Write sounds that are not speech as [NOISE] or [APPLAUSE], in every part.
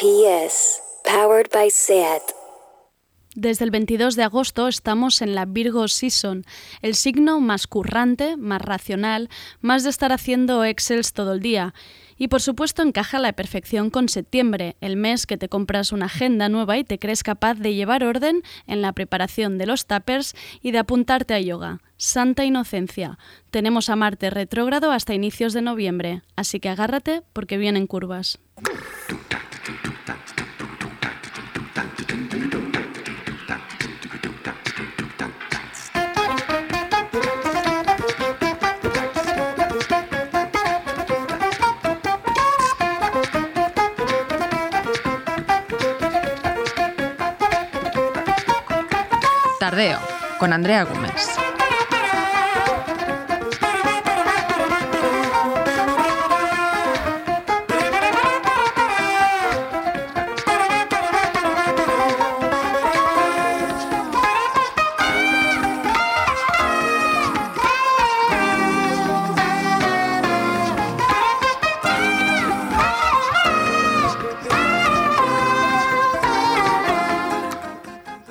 RPS, powered by SAT. Desde el 22 de agosto estamos en la Virgo Season, el signo más currante, más racional, más de estar haciendo Excels todo el día. Y por supuesto encaja a la perfección con septiembre, el mes que te compras una agenda nueva y te crees capaz de llevar orden en la preparación de los tuppers y de apuntarte a yoga. Santa Inocencia. Tenemos a Marte retrógrado hasta inicios de noviembre, así que agárrate porque vienen curvas. Con Andrea Gómez.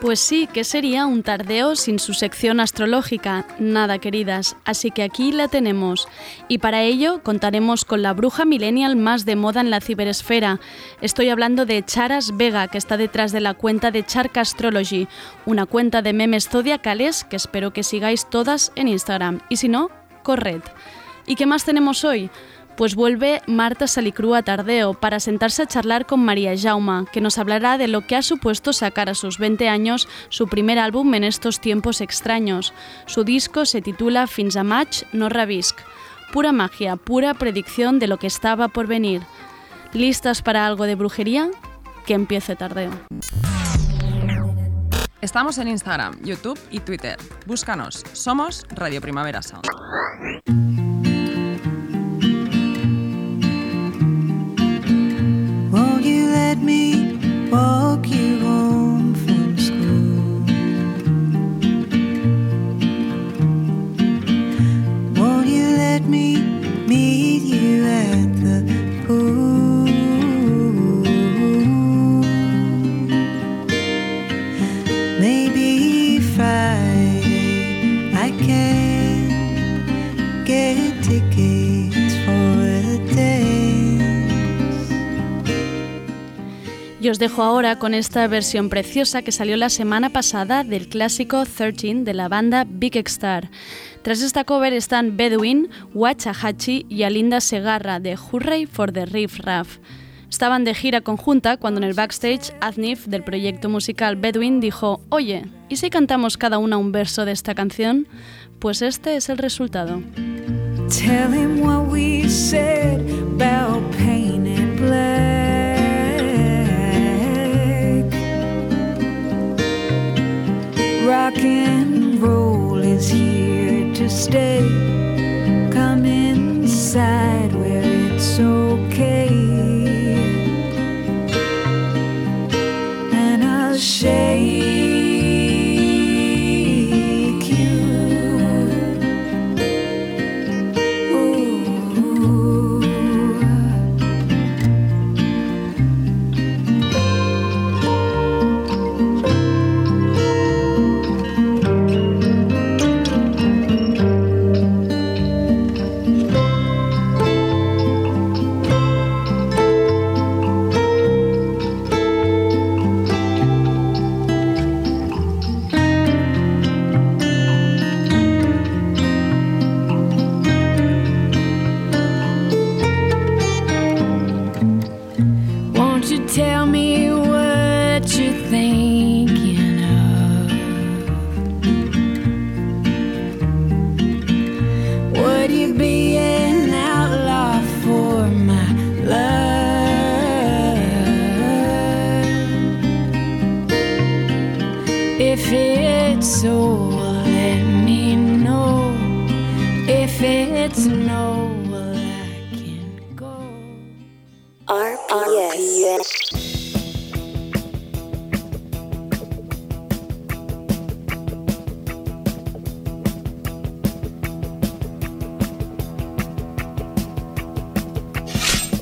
Pues sí, que sería un tardeo sin su sección astrológica, nada queridas, así que aquí la tenemos. Y para ello contaremos con la bruja millennial más de moda en la ciberesfera. Estoy hablando de Charas Vega, que está detrás de la cuenta de Charca Astrology, una cuenta de memes zodiacales que espero que sigáis todas en Instagram. Y si no, corred. ¿Y qué más tenemos hoy? Pues vuelve Marta Salicrúa Tardeo para sentarse a charlar con María Jauma, que nos hablará de lo que ha supuesto sacar a sus 20 años su primer álbum en estos tiempos extraños. Su disco se titula Fins Match no Ravisc. Pura magia, pura predicción de lo que estaba por venir. ¿Listas para algo de brujería? Que empiece Tardeo. Estamos en Instagram, YouTube y Twitter. Búscanos. Somos Radio Primavera Sound. You let me walk you home dejo ahora con esta versión preciosa que salió la semana pasada del clásico 13 de la banda Big Star. Tras esta cover están Bedouin, Wachahachi y Alinda Segarra de Hurray for the Riff Raff. Estaban de gira conjunta cuando en el backstage Aznif del proyecto musical Bedouin dijo, oye, ¿y si cantamos cada una un verso de esta canción? Pues este es el resultado. Tell him what we said about pain and black. Rock and roll is here to stay. Come inside where it's okay. And I'll shake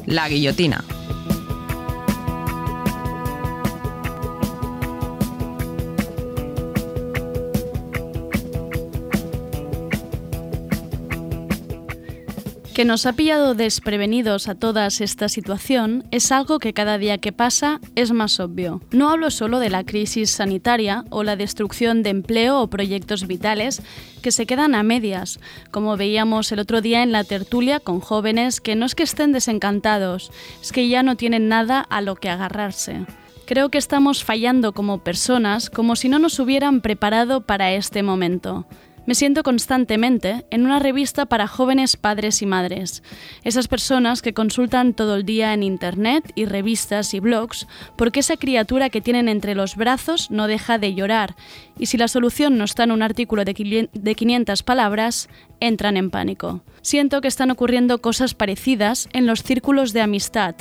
La guillotina. Que nos ha pillado desprevenidos a todas esta situación es algo que cada día que pasa es más obvio. No hablo solo de la crisis sanitaria o la destrucción de empleo o proyectos vitales que se quedan a medias, como veíamos el otro día en la tertulia con jóvenes que no es que estén desencantados, es que ya no tienen nada a lo que agarrarse. Creo que estamos fallando como personas como si no nos hubieran preparado para este momento. Me siento constantemente en una revista para jóvenes padres y madres, esas personas que consultan todo el día en Internet y revistas y blogs porque esa criatura que tienen entre los brazos no deja de llorar y si la solución no está en un artículo de 500 palabras, entran en pánico. Siento que están ocurriendo cosas parecidas en los círculos de amistad.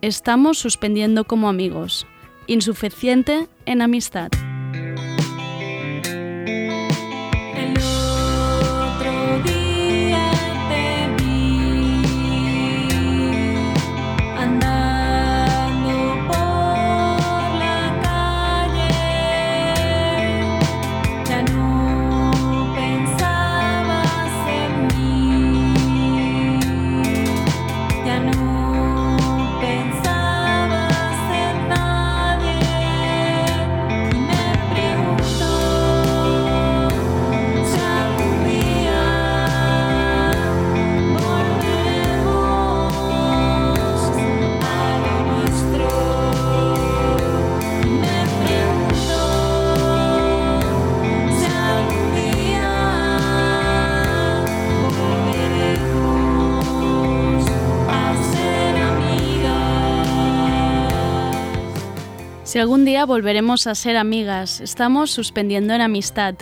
Estamos suspendiendo como amigos. Insuficiente en amistad. Si algún día volveremos a ser amigas, estamos suspendiendo en amistad.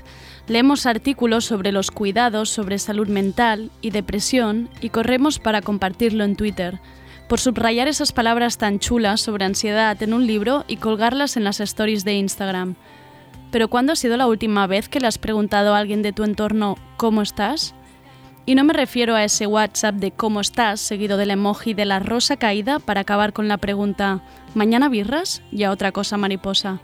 Leemos artículos sobre los cuidados sobre salud mental y depresión y corremos para compartirlo en Twitter, por subrayar esas palabras tan chulas sobre ansiedad en un libro y colgarlas en las stories de Instagram. Pero ¿cuándo ha sido la última vez que le has preguntado a alguien de tu entorno ¿cómo estás? Y no me refiero a ese WhatsApp de cómo estás, seguido del emoji de la rosa caída para acabar con la pregunta ¿mañana birras? y a otra cosa mariposa.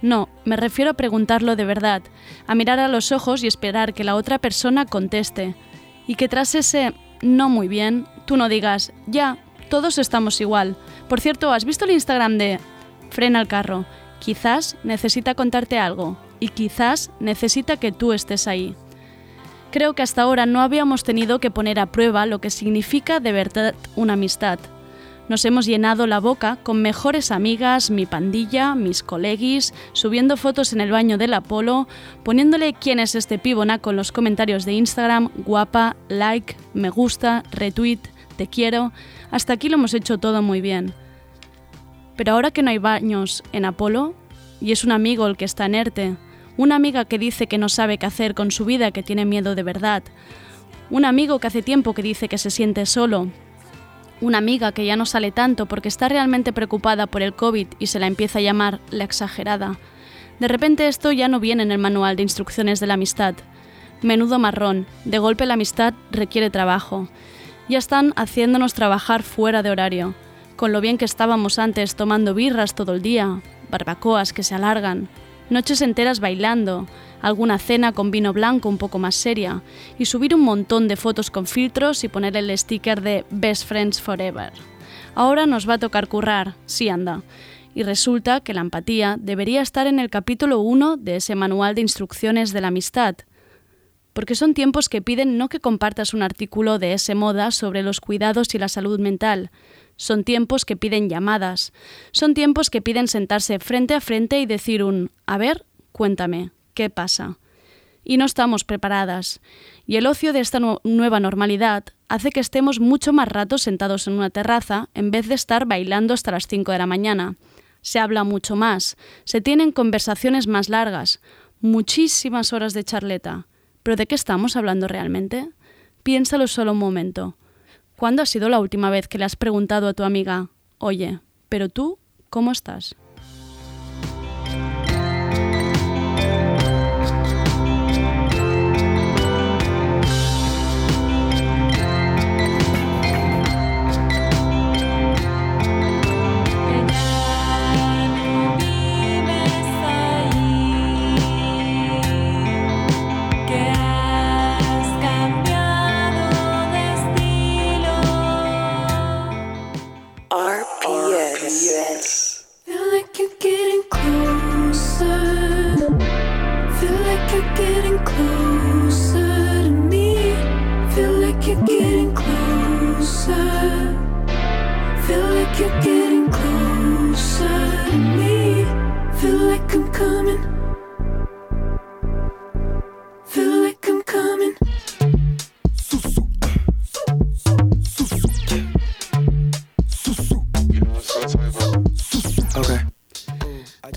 No, me refiero a preguntarlo de verdad, a mirar a los ojos y esperar que la otra persona conteste. Y que tras ese no muy bien, tú no digas, ya, todos estamos igual. Por cierto, ¿has visto el Instagram de Frena el carro? Quizás necesita contarte algo y quizás necesita que tú estés ahí. Creo que hasta ahora no habíamos tenido que poner a prueba lo que significa de verdad una amistad. Nos hemos llenado la boca con mejores amigas, mi pandilla, mis colegis, subiendo fotos en el baño del Apolo, poniéndole quién es este pibona con los comentarios de Instagram, guapa, like, me gusta, retweet, te quiero. Hasta aquí lo hemos hecho todo muy bien. Pero ahora que no hay baños en Apolo, y es un amigo el que está en ERTE, una amiga que dice que no sabe qué hacer con su vida, que tiene miedo de verdad, un amigo que hace tiempo que dice que se siente solo, una amiga que ya no sale tanto porque está realmente preocupada por el COVID y se la empieza a llamar la exagerada. De repente esto ya no viene en el manual de instrucciones de la amistad. Menudo marrón, de golpe la amistad requiere trabajo. Ya están haciéndonos trabajar fuera de horario, con lo bien que estábamos antes tomando birras todo el día, barbacoas que se alargan, noches enteras bailando, alguna cena con vino blanco un poco más seria y subir un montón de fotos con filtros y poner el sticker de Best Friends Forever. Ahora nos va a tocar currar, sí anda. Y resulta que la empatía debería estar en el capítulo 1 de ese manual de instrucciones de la amistad. Porque son tiempos que piden no que compartas un artículo de ese moda sobre los cuidados y la salud mental, son tiempos que piden llamadas. Son tiempos que piden sentarse frente a frente y decir un, a ver, cuéntame, ¿qué pasa? Y no estamos preparadas. Y el ocio de esta nueva normalidad hace que estemos mucho más rato sentados en una terraza en vez de estar bailando hasta las 5 de la mañana. Se habla mucho más, se tienen conversaciones más largas, muchísimas horas de charleta. ¿Pero de qué estamos hablando realmente? Piénsalo solo un momento. ¿Cuándo ha sido la última vez que le has preguntado a tu amiga, oye, pero tú, ¿cómo estás?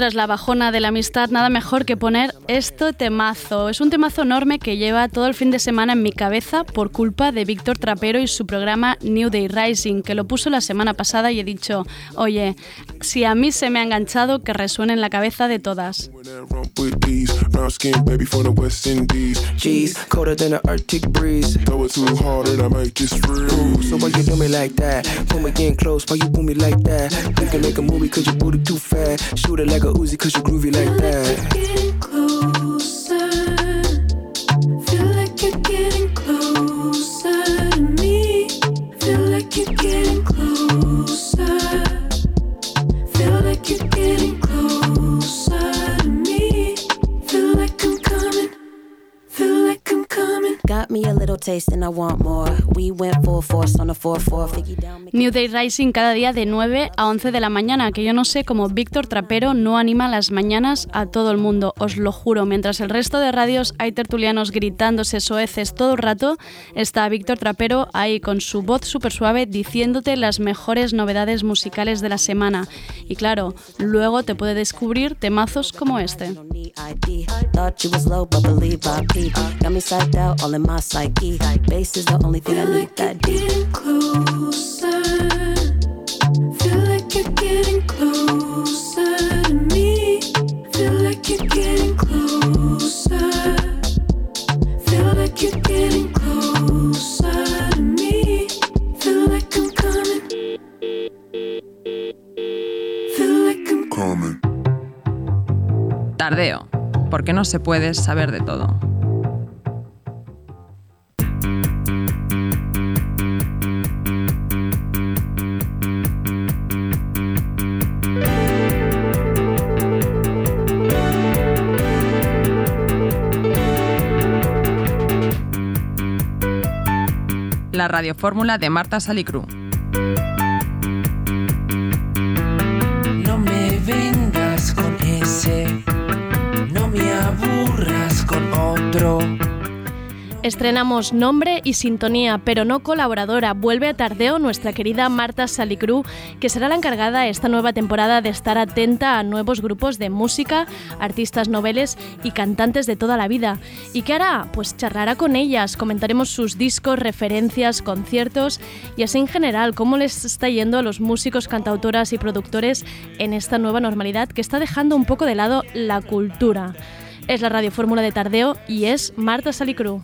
Tras la bajona de la amistad, nada mejor que poner esto temazo. Es un temazo enorme que lleva todo el fin de semana en mi cabeza por culpa de Víctor Trapero y su programa New Day Rising, que lo puso la semana pasada y he dicho, oye, si a mí se me ha enganchado, que resuene en la cabeza de todas. Shoot it like a Uzi cause you groovy like that. Me a little taste and I want more. We went full force on the 4-4. Figgy down, make New Day Rising cada día de 9 a 11 de la mañana, que yo no sé cómo Víctor Trapero no anima las mañanas a todo el mundo, os lo juro. Mientras el resto de radios hay tertulianos gritándose soeces todo el rato, está Víctor Trapero ahí con su voz súper suave diciéndote las mejores novedades musicales de la semana. Y claro, luego te puede descubrir temazos como este. My psyche. Bass is the only thing I Feel need like that you're deep. getting closer. Feel like you're getting closer to me. Feel like you're getting closer. Feel like you're getting closer to me. Feel like I'm coming. Feel like I'm Coming. Tardeo, porque no se puede saber de todo. La radiofórmula de Marta Salicru. No me vengas con ese, no me aburras con otro. Estrenamos nombre y sintonía, pero no colaboradora. Vuelve a Tardeo nuestra querida Marta Salicru, que será la encargada esta nueva temporada de estar atenta a nuevos grupos de música, artistas noveles y cantantes de toda la vida. ¿Y qué hará? Pues charlará con ellas, comentaremos sus discos, referencias, conciertos y así en general cómo les está yendo a los músicos, cantautoras y productores en esta nueva normalidad que está dejando un poco de lado la cultura. Es la Radio Fórmula de Tardeo y es Marta Salicru.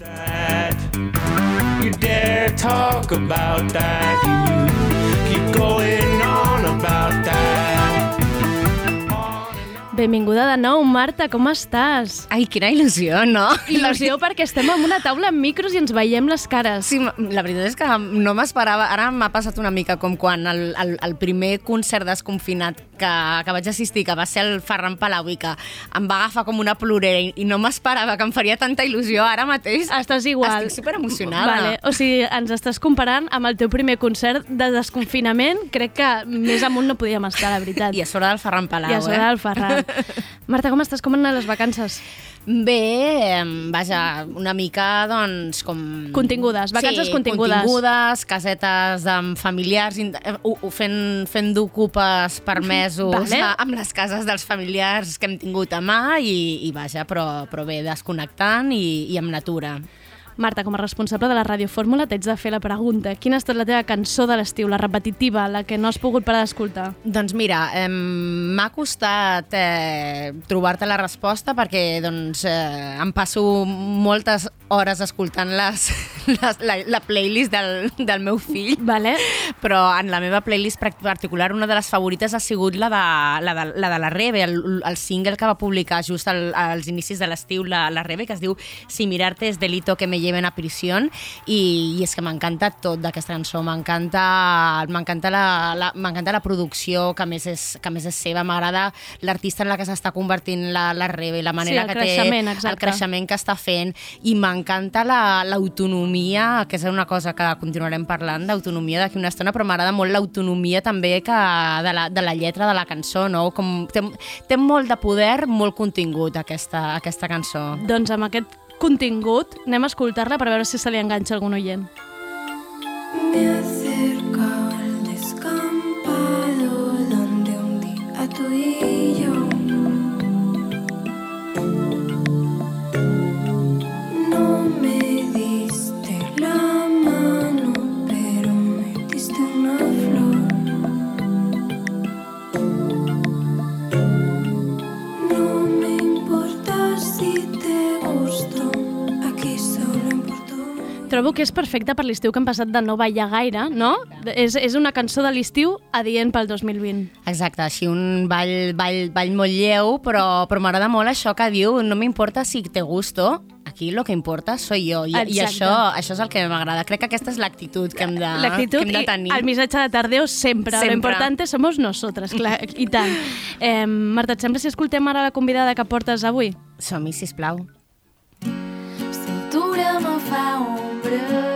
Benvinguda de nou, Marta, com estàs? Ai, quina il·lusió, no? Il·lusió perquè estem en una taula amb micros i ens veiem les cares. Sí, la veritat és que no m'esperava. Ara m'ha passat una mica com quan el, el, el primer concert desconfinat que, que vaig assistir, que va ser el Ferran Palau i que em va agafar com una plorera i, i no m'esperava que em faria tanta il·lusió ara mateix. Estàs igual. Estic superemocionada. Vale, o sigui, ens estàs comparant amb el teu primer concert de desconfinament. Crec que més amunt no podíem estar, la veritat. I a sobre del Ferran Palau, I a sobre eh? del Ferran. [LAUGHS] Marta, com estàs? Com han anat les vacances? Bé, vaja, una mica, doncs, com... Contingudes, vacances sí, contingudes. contingudes, casetes amb familiars, eh, ho- ho fent, fent d'ocupes per mesos Vale. a- amb les cases dels familiars que hem tingut a mà i, i vaja, però, però bé, desconnectant i, i amb natura. Marta, com a responsable de la Ràdio Fórmula, t'haig de fer la pregunta. Quina ha estat la teva cançó de l'estiu, la repetitiva, la que no has pogut parar d'escoltar? Doncs mira, eh, m'ha costat eh, trobar-te la resposta perquè doncs, eh, em passo moltes hores escoltant les, les, la, la playlist del, del meu fill, Vale. però en la meva playlist particular una de les favorites ha sigut la de la, de, la, de la Rebe, el, el single que va publicar just al, als inicis de l'estiu la, la Rebe, que es diu Si mirarte es delito que me lleven a prisión. I, i és que m'encanta tot d'aquesta cançó, m'encanta m'encanta la, la, la producció que més és, que més és seva, m'agrada l'artista en la que s'està convertint la, la Rebe, la manera el que creixement, té, exacte. el creixement que està fent. I m'encanta la- l'autonomia, que és una cosa que continuarem parlant d'autonomia d'aquí una estona, però m'agrada molt l'autonomia també que de, la, de la lletra de la cançó, no? Com, té, té molt de poder, molt contingut aquesta, aquesta cançó. Doncs amb aquest contingut anem a escoltar-la per veure si se li enganxa algun oient. Me acerco Trobo que és perfecta per l'estiu que hem passat de no ballar gaire, no? És, és una cançó de l'estiu adient pel 2020. Exacte, així un ball, ball, ball molt lleu, però, però m'agrada molt això que diu no m'importa si te gusto, aquí lo que importa soy yo. I, i Exacte. això, això és el que m'agrada. Crec que aquesta és l'actitud que hem de, L'actitud que hem de i tenir. el missatge de Tardeo sempre. Sempre. Lo importante somos nosotras, clar, i tant. Eh, Marta, et sembla si escoltem ara la convidada que portes avui? Som-hi, sisplau. L'altura me fa ombra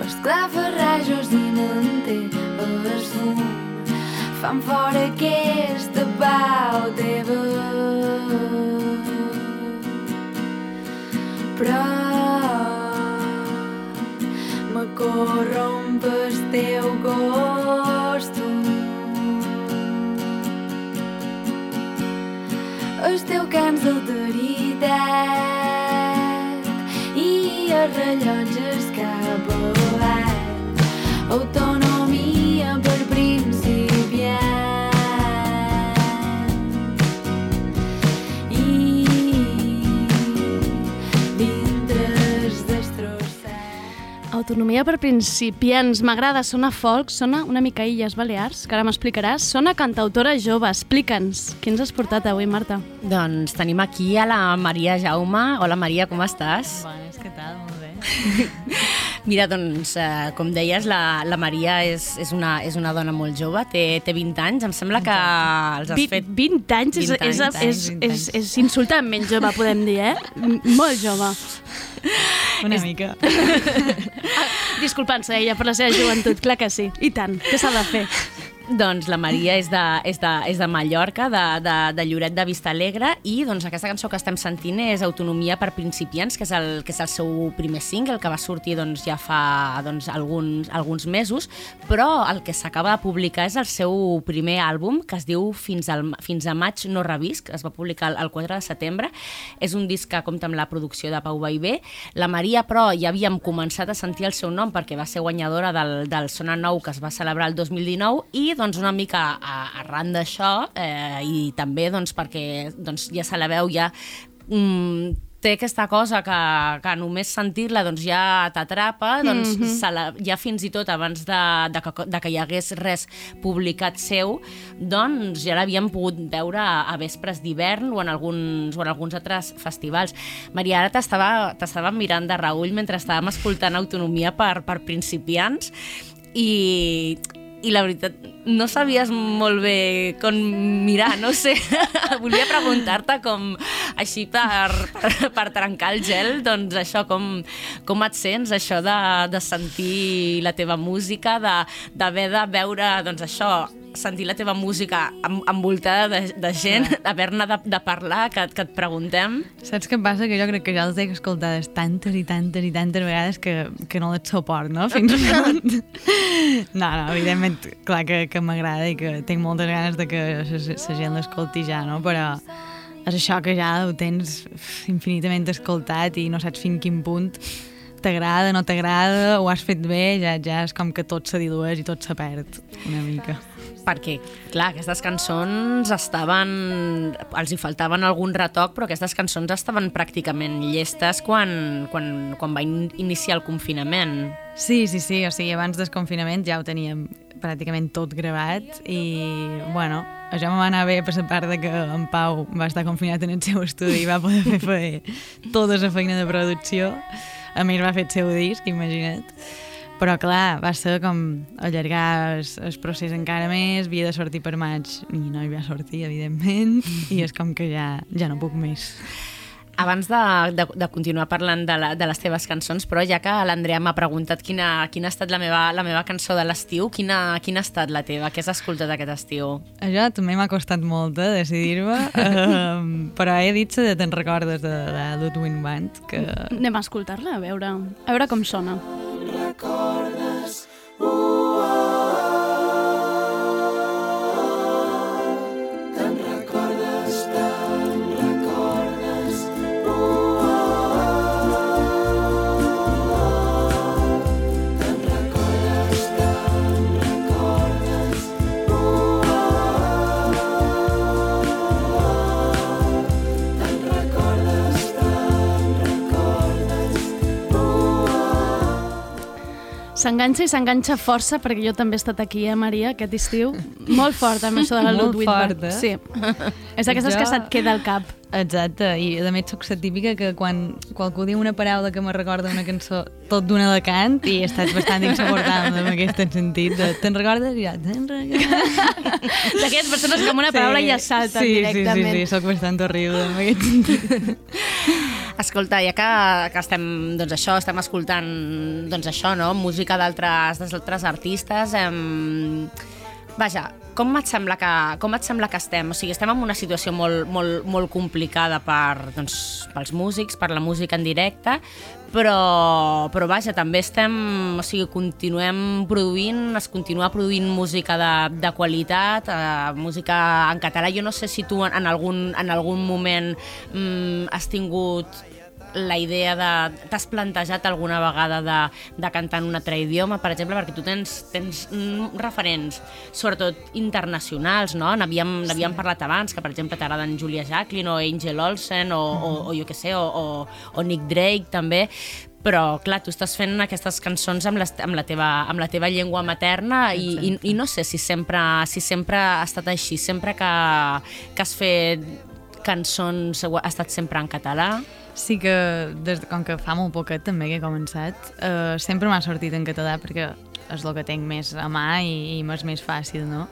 L'esclafarrajos dinanter el fum fan fora aquesta pau teva. Però me corromp el teu costum. El teu cants d'alteritat i rellotges cap avall. Autonomia per principiant. I dintres destrossat. Autonomia per principiants. M'agrada, sona folk, sona una mica Illes Balears, que ara m'explicaràs. Sona cantautora jove, explica'ns. Qui ens has portat avui, Marta? Doncs tenim aquí a la Maria Jaume. Hola Maria, com estàs? Bones, [LAUGHS] Mira, doncs, eh, com deies, la, la Maria és, és, una, és una dona molt jove, té, té 20 anys, em sembla que els has Vi- fet... 20 anys, és, 20 és, anys, és, 20 és, és insultantment jove, podem dir, eh? Molt jove. [LAUGHS] Una mica. [LAUGHS] Disculpant-se ella per la seva joventut, clar que sí. I tant, què s'ha de fer? Doncs la Maria és de, és de, és de Mallorca, de, de, de Lloret de Vistalegre, i doncs aquesta cançó que estem sentint és Autonomia per principiants, que és el, que és el seu primer single, que va sortir doncs, ja fa doncs, alguns, alguns mesos, però el que s'acaba de publicar és el seu primer àlbum, que es diu Fins, al, Fins a maig no revisc, es va publicar el, el 4 de setembre. És un disc que compta amb la producció de Pau Baibé. La Maria, però, ja havíem començat a sentir el seu nom perquè va ser guanyadora del, del Sona Nou que es va celebrar el 2019 i una mica a, arran d'això eh, i també doncs perquè doncs, ja se la veu ja mm, té aquesta cosa que, que només sentir-la doncs ja t'atrapa, doncs mm -hmm. la, ja fins i tot abans de, de, que, de que hi hagués res publicat seu, doncs ja l'havíem pogut veure a, a vespres d'hivern o, en alguns, o en alguns altres festivals. Maria, ara t'estava t'estava mirant de reull mentre estàvem escoltant Autonomia per, per principiants i i la veritat, no sabies molt bé com mirar, no sé. [LAUGHS] Volia preguntar-te com, així per, per, per trencar el gel, doncs això, com, com et sents, això de, de sentir la teva música, d'haver de, de veure, doncs això, sentir la teva música en- envoltada de, de gent, haver-ne de, de parlar, que, que et preguntem. Saps què passa? Que jo crec que ja les he escoltades tantes i tantes i tantes vegades que, que no les suport, no? Fins i tot. [LAUGHS] No, no, evidentment, clar que, que m'agrada i que tinc moltes ganes de que la gent l'escolti ja, no? Però és això que ja ho tens infinitament escoltat i no saps fins quin punt t'agrada, no t'agrada, ho has fet bé, ja, ja és com que tot se dilueix i tot se perd una mica. Perquè, clar, aquestes cançons estaven... Els hi faltaven algun retoc, però aquestes cançons estaven pràcticament llestes quan, quan, quan va in iniciar el confinament. Sí, sí, sí, o sigui, abans del confinament ja ho teníem pràcticament tot gravat i, bueno, això em va anar bé per la part de que en Pau va estar confinat en el seu estudi i va poder fer, fer tota la feina de producció. A més, va fer el seu disc, imagina't. Però, clar, va ser com allargar el, el procés encara més, havia de sortir per maig i no hi va sortir, evidentment, i és com que ja, ja no puc més. Abans de, de, de continuar parlant de, la, de les teves cançons, però ja que l'Andrea m'ha preguntat quina, quina ha estat la meva, la meva cançó de l'estiu, quina, quina ha estat la teva? Què has escoltat aquest estiu? Això també m'ha costat molt eh, decidir-me, [LAUGHS] um, però he dit que te'n recordes de, de Ludwig Band, que... Anem a escoltar-la, a veure, a veure com sona. recordes te'n S'enganxa i s'enganxa força, perquè jo també he estat aquí, eh, Maria, aquest estiu. Molt fort, amb això de la Molt Ludwig. fort, eh? Sí. És d'aquestes Jo- que se't queda al cap. Exacte, i a més sóc la típica que quan qualcú diu una paraula que me recorda una cançó tot d'una de cant i estàs bastant insuportable en aquest sentit de te'n recordes? I ja, te'n recordes? [LAUGHS] D'aquelles persones que amb una paraula ja salten sí, directament. Sí, sí, sí, sóc bastant horrible en aquest sentit. [LAUGHS] Escolta, ja que, que estem, doncs això, estem escoltant doncs això, no? música d'altres artistes, em... vaja, com et, sembla que, com et sembla que estem? O sigui, estem en una situació molt, molt, molt complicada per, doncs, pels músics, per la música en directe, però, però vaja, també estem, o sigui, continuem produint, es continua produint música de, de qualitat, eh, música en català. Jo no sé si tu en, algun, en algun moment mm, has tingut la idea de... T'has plantejat alguna vegada de, de cantar en un altre idioma, per exemple, perquè tu tens, tens mm, referents, sobretot internacionals, no? N'havíem sí. parlat abans, que per exemple t'agraden Julia Jacqueline o Angel Olsen o, o, o jo què sé, o, o, o Nick Drake també, però clar, tu estàs fent aquestes cançons amb, les, amb, la, teva, amb la teva llengua materna i, i, i no sé si sempre, si sempre ha estat així, sempre que, que has fet cançons ha estat sempre en català. Sí que, des de, com que fa molt poquet també que he començat, eh, sempre m'ha sortit en català perquè és el que tinc més a mà i, i m'és més fàcil, no?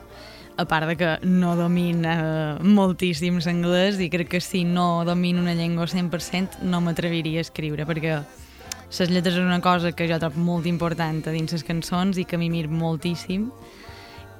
A part de que no domino eh, moltíssim l'anglès i crec que si no domino una llengua 100% no m'atreviria a escriure perquè les lletres és una cosa que jo trobo molt important a dins les cançons i que m'hi mir moltíssim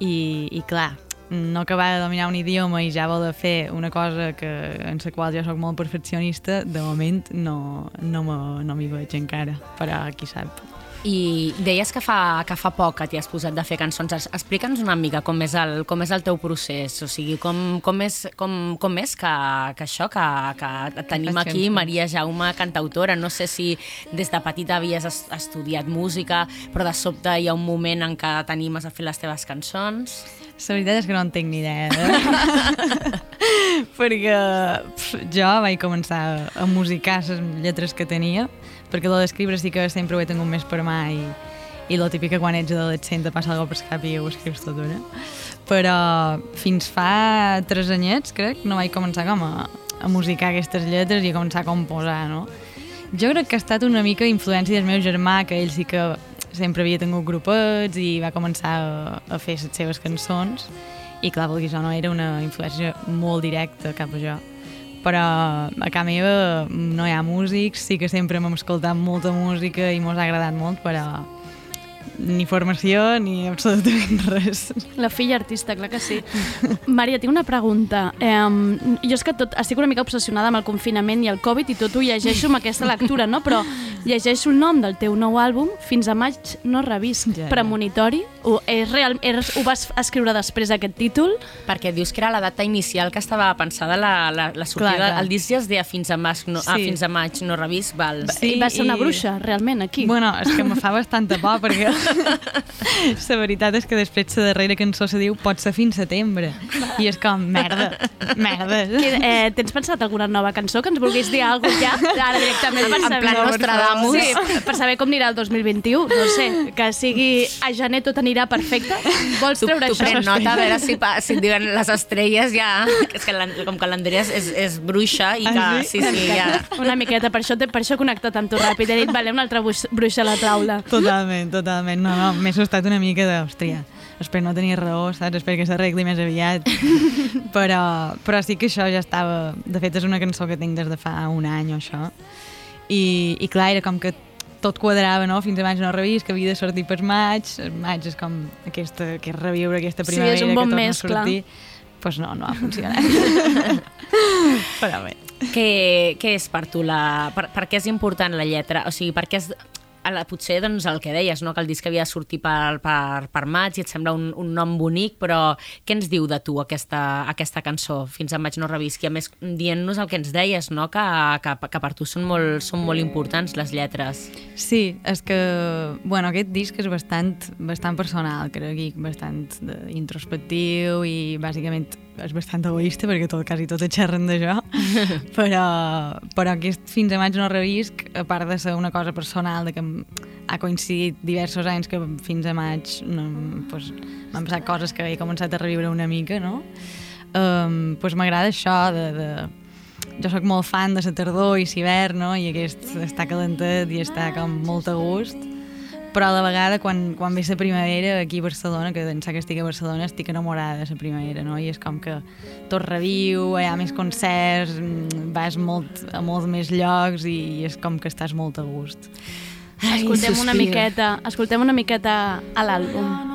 i, i clar, no acabar de dominar un idioma i ja voler fer una cosa que, en la qual jo sóc molt perfeccionista, de moment no, no, me- no m'hi veig encara, però qui sap. I deies que fa, que fa poc que t'hi has posat de fer cançons. Explica'ns una mica com és el, com és el teu procés, o sigui, com, com, és, com, com és que, que això, que, que tenim aquí. Maria Jaume, cantautora. No sé si des de petita havies es- estudiat música, però de sobte hi ha un moment en què t'animes a fer les teves cançons. La veritat és que no en tinc ni idea. Eh? [LAUGHS] perquè pf, jo vaig començar a musicar les lletres que tenia, perquè lo d'escriure sí que sempre ho he tingut més per mà i, i lo típic que quan ets adolescent te passa alguna cosa per cap i ho escrius tot una. Però fins fa tres anyets, crec, no vaig començar com a, a musicar aquestes lletres i a començar a composar, no? Jo crec que ha estat una mica influència del meu germà, que ell sí que sempre havia tingut grupets i va començar a, a fer les seves cançons i clar, vulguis o no, era una influència molt directa cap a jo. Però a casa meva no hi ha músics, sí que sempre m'hem escoltat molta música i mos ha agradat molt, però ni formació ni absolutament [LAUGHS] res. La filla artista, clar que sí. [LAUGHS] Maria, tinc una pregunta. Eh, jo és que tot, estic una mica obsessionada amb el confinament i el Covid i tot ho llegeixo amb aquesta lectura, no? Però Llegeixo el nom del teu nou àlbum, Fins a maig no revisc. Ja, ja. Premonitori. Ho, és real, és, ho vas escriure després aquest títol? Perquè dius que era la data inicial que estava pensada la, la, la sortida. Clar, clar. El disc ja es deia fins a maig no, ah, Sí. fins a maig no revist, val. Sí, va ser una i- bruixa, realment, aquí. Bueno, és que me fa bastanta por perquè [LAUGHS] la veritat és que després la darrera cançó se diu pot ser fins setembre i és com merda, merda. Que, eh, tens pensat alguna nova cançó que ens vulguis dir alguna cosa ja? Ara directament per En plan Nostradamus. Sí, per saber com anirà el 2021. No sé, que sigui a gener tot anirà perfecte. Vols Tu, treure tu això? pren nota a veure si, pa, si et [LAUGHS] diuen les estrelles ja... És que l'An- com que l'Andrea és, és bruixa i que... Ah, sí, sí? sí, ja... [LAUGHS] Una miqueta, per això, per això he connectat amb tu ràpid. He dit, vale, una altra bruix- bruixa a la taula. Totalment, totalment. No, no, m'he assustat una mica de, hòstia, espero no tenir raó, saps? Espero que s'arregli més aviat. [LAUGHS] però, però sí que això ja estava... De fet, és una cançó que tinc des de fa un any o això. I, i clar, era com que tot quadrava, no? Fins a maig no revist, que havia de sortir per maig. El maig és com aquesta, que és reviure aquesta Sí, primavera és un bon que torna mes, a sortir. Doncs pues no, no ha funcionat. [LAUGHS] però bé. Què, què és per tu la... Per, per què és important la lletra? O sigui, per què és... La, potser doncs, el que deies, no? que el disc havia de sortir per, per, per maig i et sembla un, un nom bonic, però què ens diu de tu aquesta, aquesta cançó, Fins a maig no revisqui? A més, dient-nos el que ens deies, no? que, que, que per tu són molt, són molt importants les lletres. Sí, és que, bueno, aquest disc és bastant, bastant personal, crec, bastant de- introspectiu i bàsicament és bastant egoista perquè tot, quasi tot et xerren d'això, [LAUGHS] però, però aquest fins a maig no revisc, a part de ser una cosa personal, de que ha coincidit diversos anys que fins a maig no, pues, m'han passat coses que he començat a reviure una mica, no? Um, pues m'agrada això de, de, jo sóc molt fan de la tardor i l'hivern, no? I aquest està calentet i està com molt a gust. Però a la vegada, quan, quan ve la primavera aquí a Barcelona, que d'ençà que estic a Barcelona estic enamorada de la primavera, no? I és com que tot reviu, hi ha més concerts, mm, vas molt, a molts més llocs i és com que estàs molt a gust. Escoltem una miqueta, escoltem una miqueta a l'àlbum.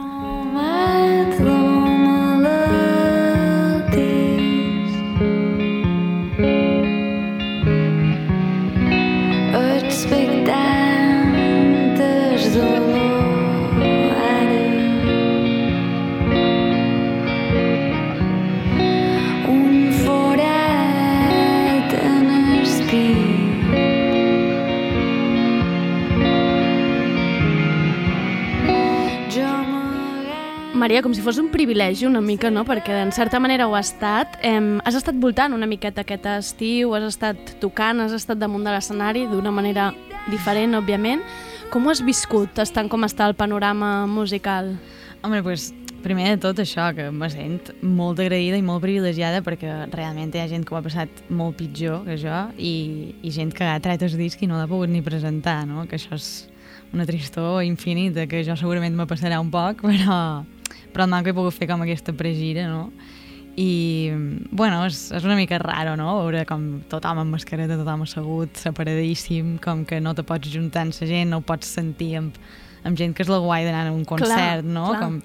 Maria, com si fos un privilegi una mica, no? Perquè en certa manera ho ha estat. Em, has estat voltant una miqueta aquest estiu, has estat tocant, has estat damunt de l'escenari d'una manera diferent, òbviament. Com ho has viscut, estant com està el panorama musical? Home, doncs, primer de tot això, que me sent molt agraïda i molt privilegiada perquè realment hi ha gent que ho ha passat molt pitjor que jo i, i gent que ha tret el disc i no l'ha pogut ni presentar, no? Que això és una tristor infinita que jo segurament me passarà un poc, però, però el manco he pogut fer com aquesta pregira, no? I, bueno, és, és una mica raro, no? Veure com tothom amb mascareta, tothom assegut, separadíssim, com que no te pots juntar amb la gent, no pots sentir amb, amb gent que és la guai d'anar a un concert, no? clar. Com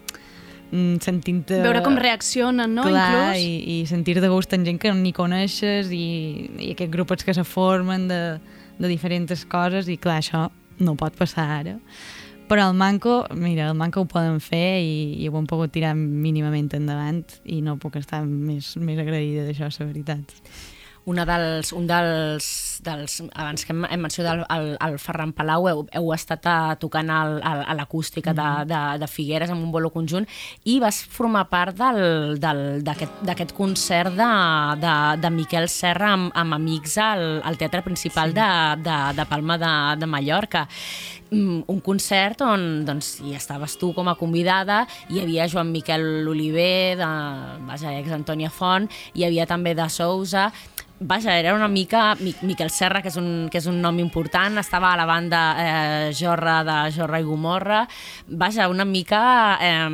mm, sentint-te... Veure com reaccionen, no? Clar, Inclús. i, i sentir de gust en gent que ni coneixes i, i aquests grupets que se formen de, de diferents coses i clar, això no pot passar ara. Però el Manco, mira, el Manco ho poden fer i, i ho hem pogut tirar mínimament endavant i no puc estar més, més agraïda d'això, la veritat. Una dels, un dels, dels abans que hem, hem mencionat el, el, el Ferran Palau, heu, heu estat a, tocant al, al, a l'acústica de, de, de Figueres amb un bolo conjunt i vas formar part d'aquest concert de, de, de Miquel Serra amb, amb amics al, al Teatre Principal sí. de, de, de Palma de, de Mallorca. Mm, Un concert on doncs, hi estaves tu com a convidada, hi havia Joan Miquel Oliver, de, vaja, ex Antònia Font, hi havia també de Sousa, Vaja, era una mica... Mi- Miquel Serra, que és, un, que és un nom important, estava a la banda eh, Jorra de Jorra i Gomorra. Vaja, una mica eh,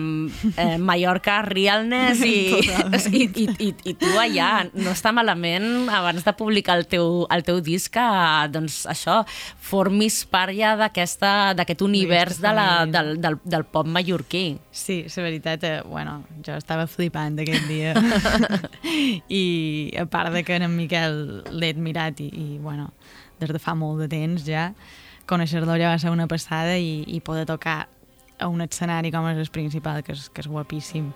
eh, Mallorca Realness i, i, i, i, i tu allà. No està malament, abans de publicar el teu, el teu disc, que, doncs això, formis part ja d'aquest univers de la, del, del, del pop mallorquí. Sí, la veritat, eh, bueno, jo estava flipant aquell dia. [LAUGHS] I a part de que en Miquel l'he admirat i, i, bueno, des de fa molt de temps ja, conèixer-lo ja va ser una passada i, i poder tocar a un escenari com és el principal, que és, que és guapíssim,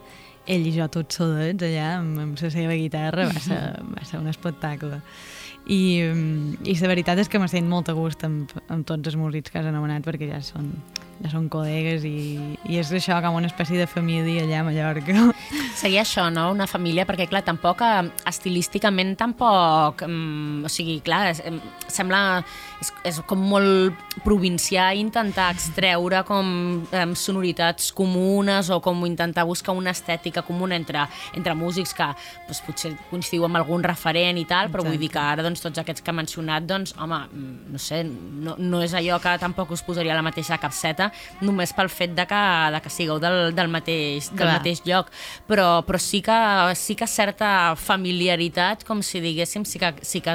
ell i jo tots sodets allà amb, amb la seva guitarra, va ser, [LAUGHS] va ser un espectacle. I, mm, i la veritat és que me sent molt a gust amb, amb tots els músics que has anomenat perquè ja són, ja són col·legues i, i és això com una espècie de família allà a Mallorca. [LAUGHS] Seria això, no? Una família, perquè, clar, tampoc, eh, estilísticament, tampoc... Mm, o sigui, clar, és, em, sembla... És, és com molt provincià intentar extreure com em, sonoritats comunes o com intentar buscar una estètica comuna entre, entre músics que doncs, potser coincidiu amb algun referent i tal, però vull dir que ara doncs, tots aquests que he mencionat, doncs, home, mm, no sé, no, no és allò que tampoc us posaria la mateixa capseta, només pel fet de que, de que sigueu del, del, mateix, del Clar. mateix lloc, però, però sí, que, sí que certa familiaritat, com si diguéssim, sí que, sí que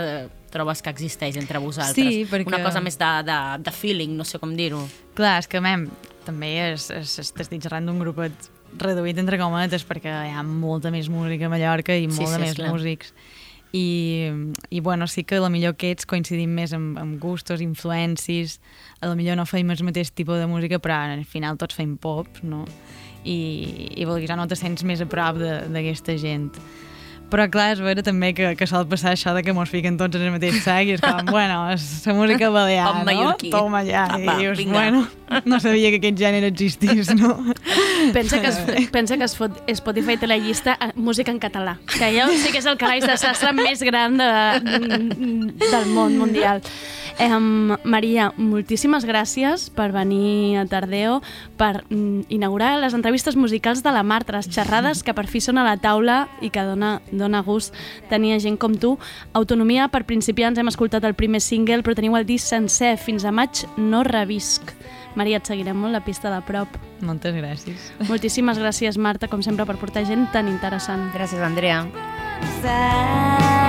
trobes que existeix entre vosaltres. Sí, perquè- Una cosa més de, de, de feeling, no sé com dir-ho. Clar, és que, mem, també és, t'estic xerrant d'un grupet reduït entre cometes perquè hi ha molta més música a Mallorca i Sí, molt sí, de més esclar. músics. I, I, bueno, sí que a la millor aquests coincidim més amb, amb gustos, influències, a la millor no feim el mateix tipus de música, però al final tots fem pop, no? I, i vulguis o no te sents més a prop d'aquesta gent. Però clar, és vera també que, que sol passar això de que mos fiquen tots en el mateix sac i és com, [LAUGHS] bueno, és la música balear, Pop no? mallorquí. Toma ja. Apa, I dius, vinga. bueno, no sabia que aquest gènere existís, no? [LAUGHS] Pensa que, es, pensa que es fot, Spotify té la llista eh, música en català, que allò sí que és el calaix de sastre més gran de, del món mundial. Eh, Maria, moltíssimes gràcies per venir a Tardeo, per mm, inaugurar les entrevistes musicals de la Marta, les xerrades que per fi són a la taula i que dona, dona gust tenir gent com tu. Autonomia per principiants, hem escoltat el primer single, però teniu el disc sencer, fins a maig no revisc. Maria, et seguirem molt la pista de prop. Moltes gràcies. Moltíssimes gràcies, Marta, com sempre, per portar gent tan interessant. Gràcies, Andrea. Que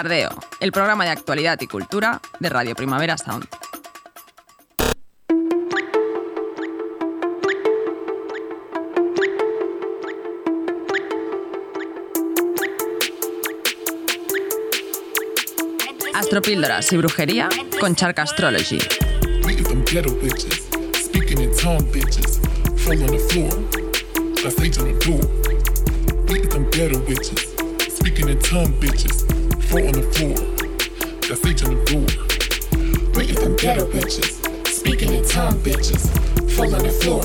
Tardeo, el programa de actualidad y cultura de Radio Primavera Sound. Astropíldoras y brujería con Charca Astrology. On the floor, on the floor, them ghetto bitches, speaking in tongue bitches, on the floor.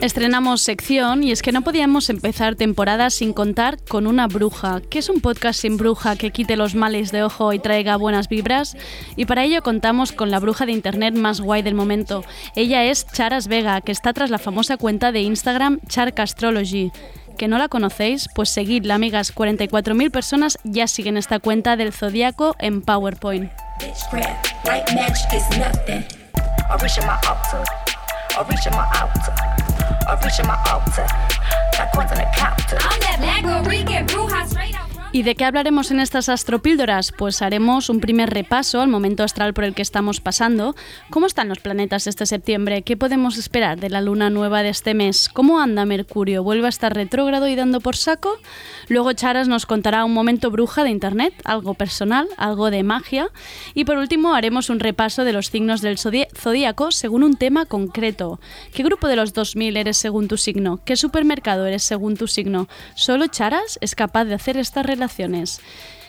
Estrenamos sección y es que no podíamos empezar temporada sin contar con una bruja. ¿Qué es un podcast sin bruja que quite los males de ojo y traiga buenas vibras? Y para ello contamos con la bruja de internet más guay del momento. Ella es Charas Vega, que está tras la famosa cuenta de Instagram Charcastrology. ¿Que no la conocéis? Pues seguidla, amigas. 44.000 personas ya siguen esta cuenta del zodiaco en PowerPoint. ¿Y de qué hablaremos en estas astropíldoras? Pues haremos un primer repaso al momento astral por el que estamos pasando. ¿Cómo están los planetas este septiembre? ¿Qué podemos esperar de la luna nueva de este mes? ¿Cómo anda Mercurio? ¿Vuelve a estar retrógrado y dando por saco? Luego Charas nos contará un momento bruja de Internet, algo personal, algo de magia. Y por último haremos un repaso de los signos del zodíaco según un tema concreto. ¿Qué grupo de los 2000 eres según tu signo? ¿Qué supermercado eres según tu signo? Solo Charas es capaz de hacer estas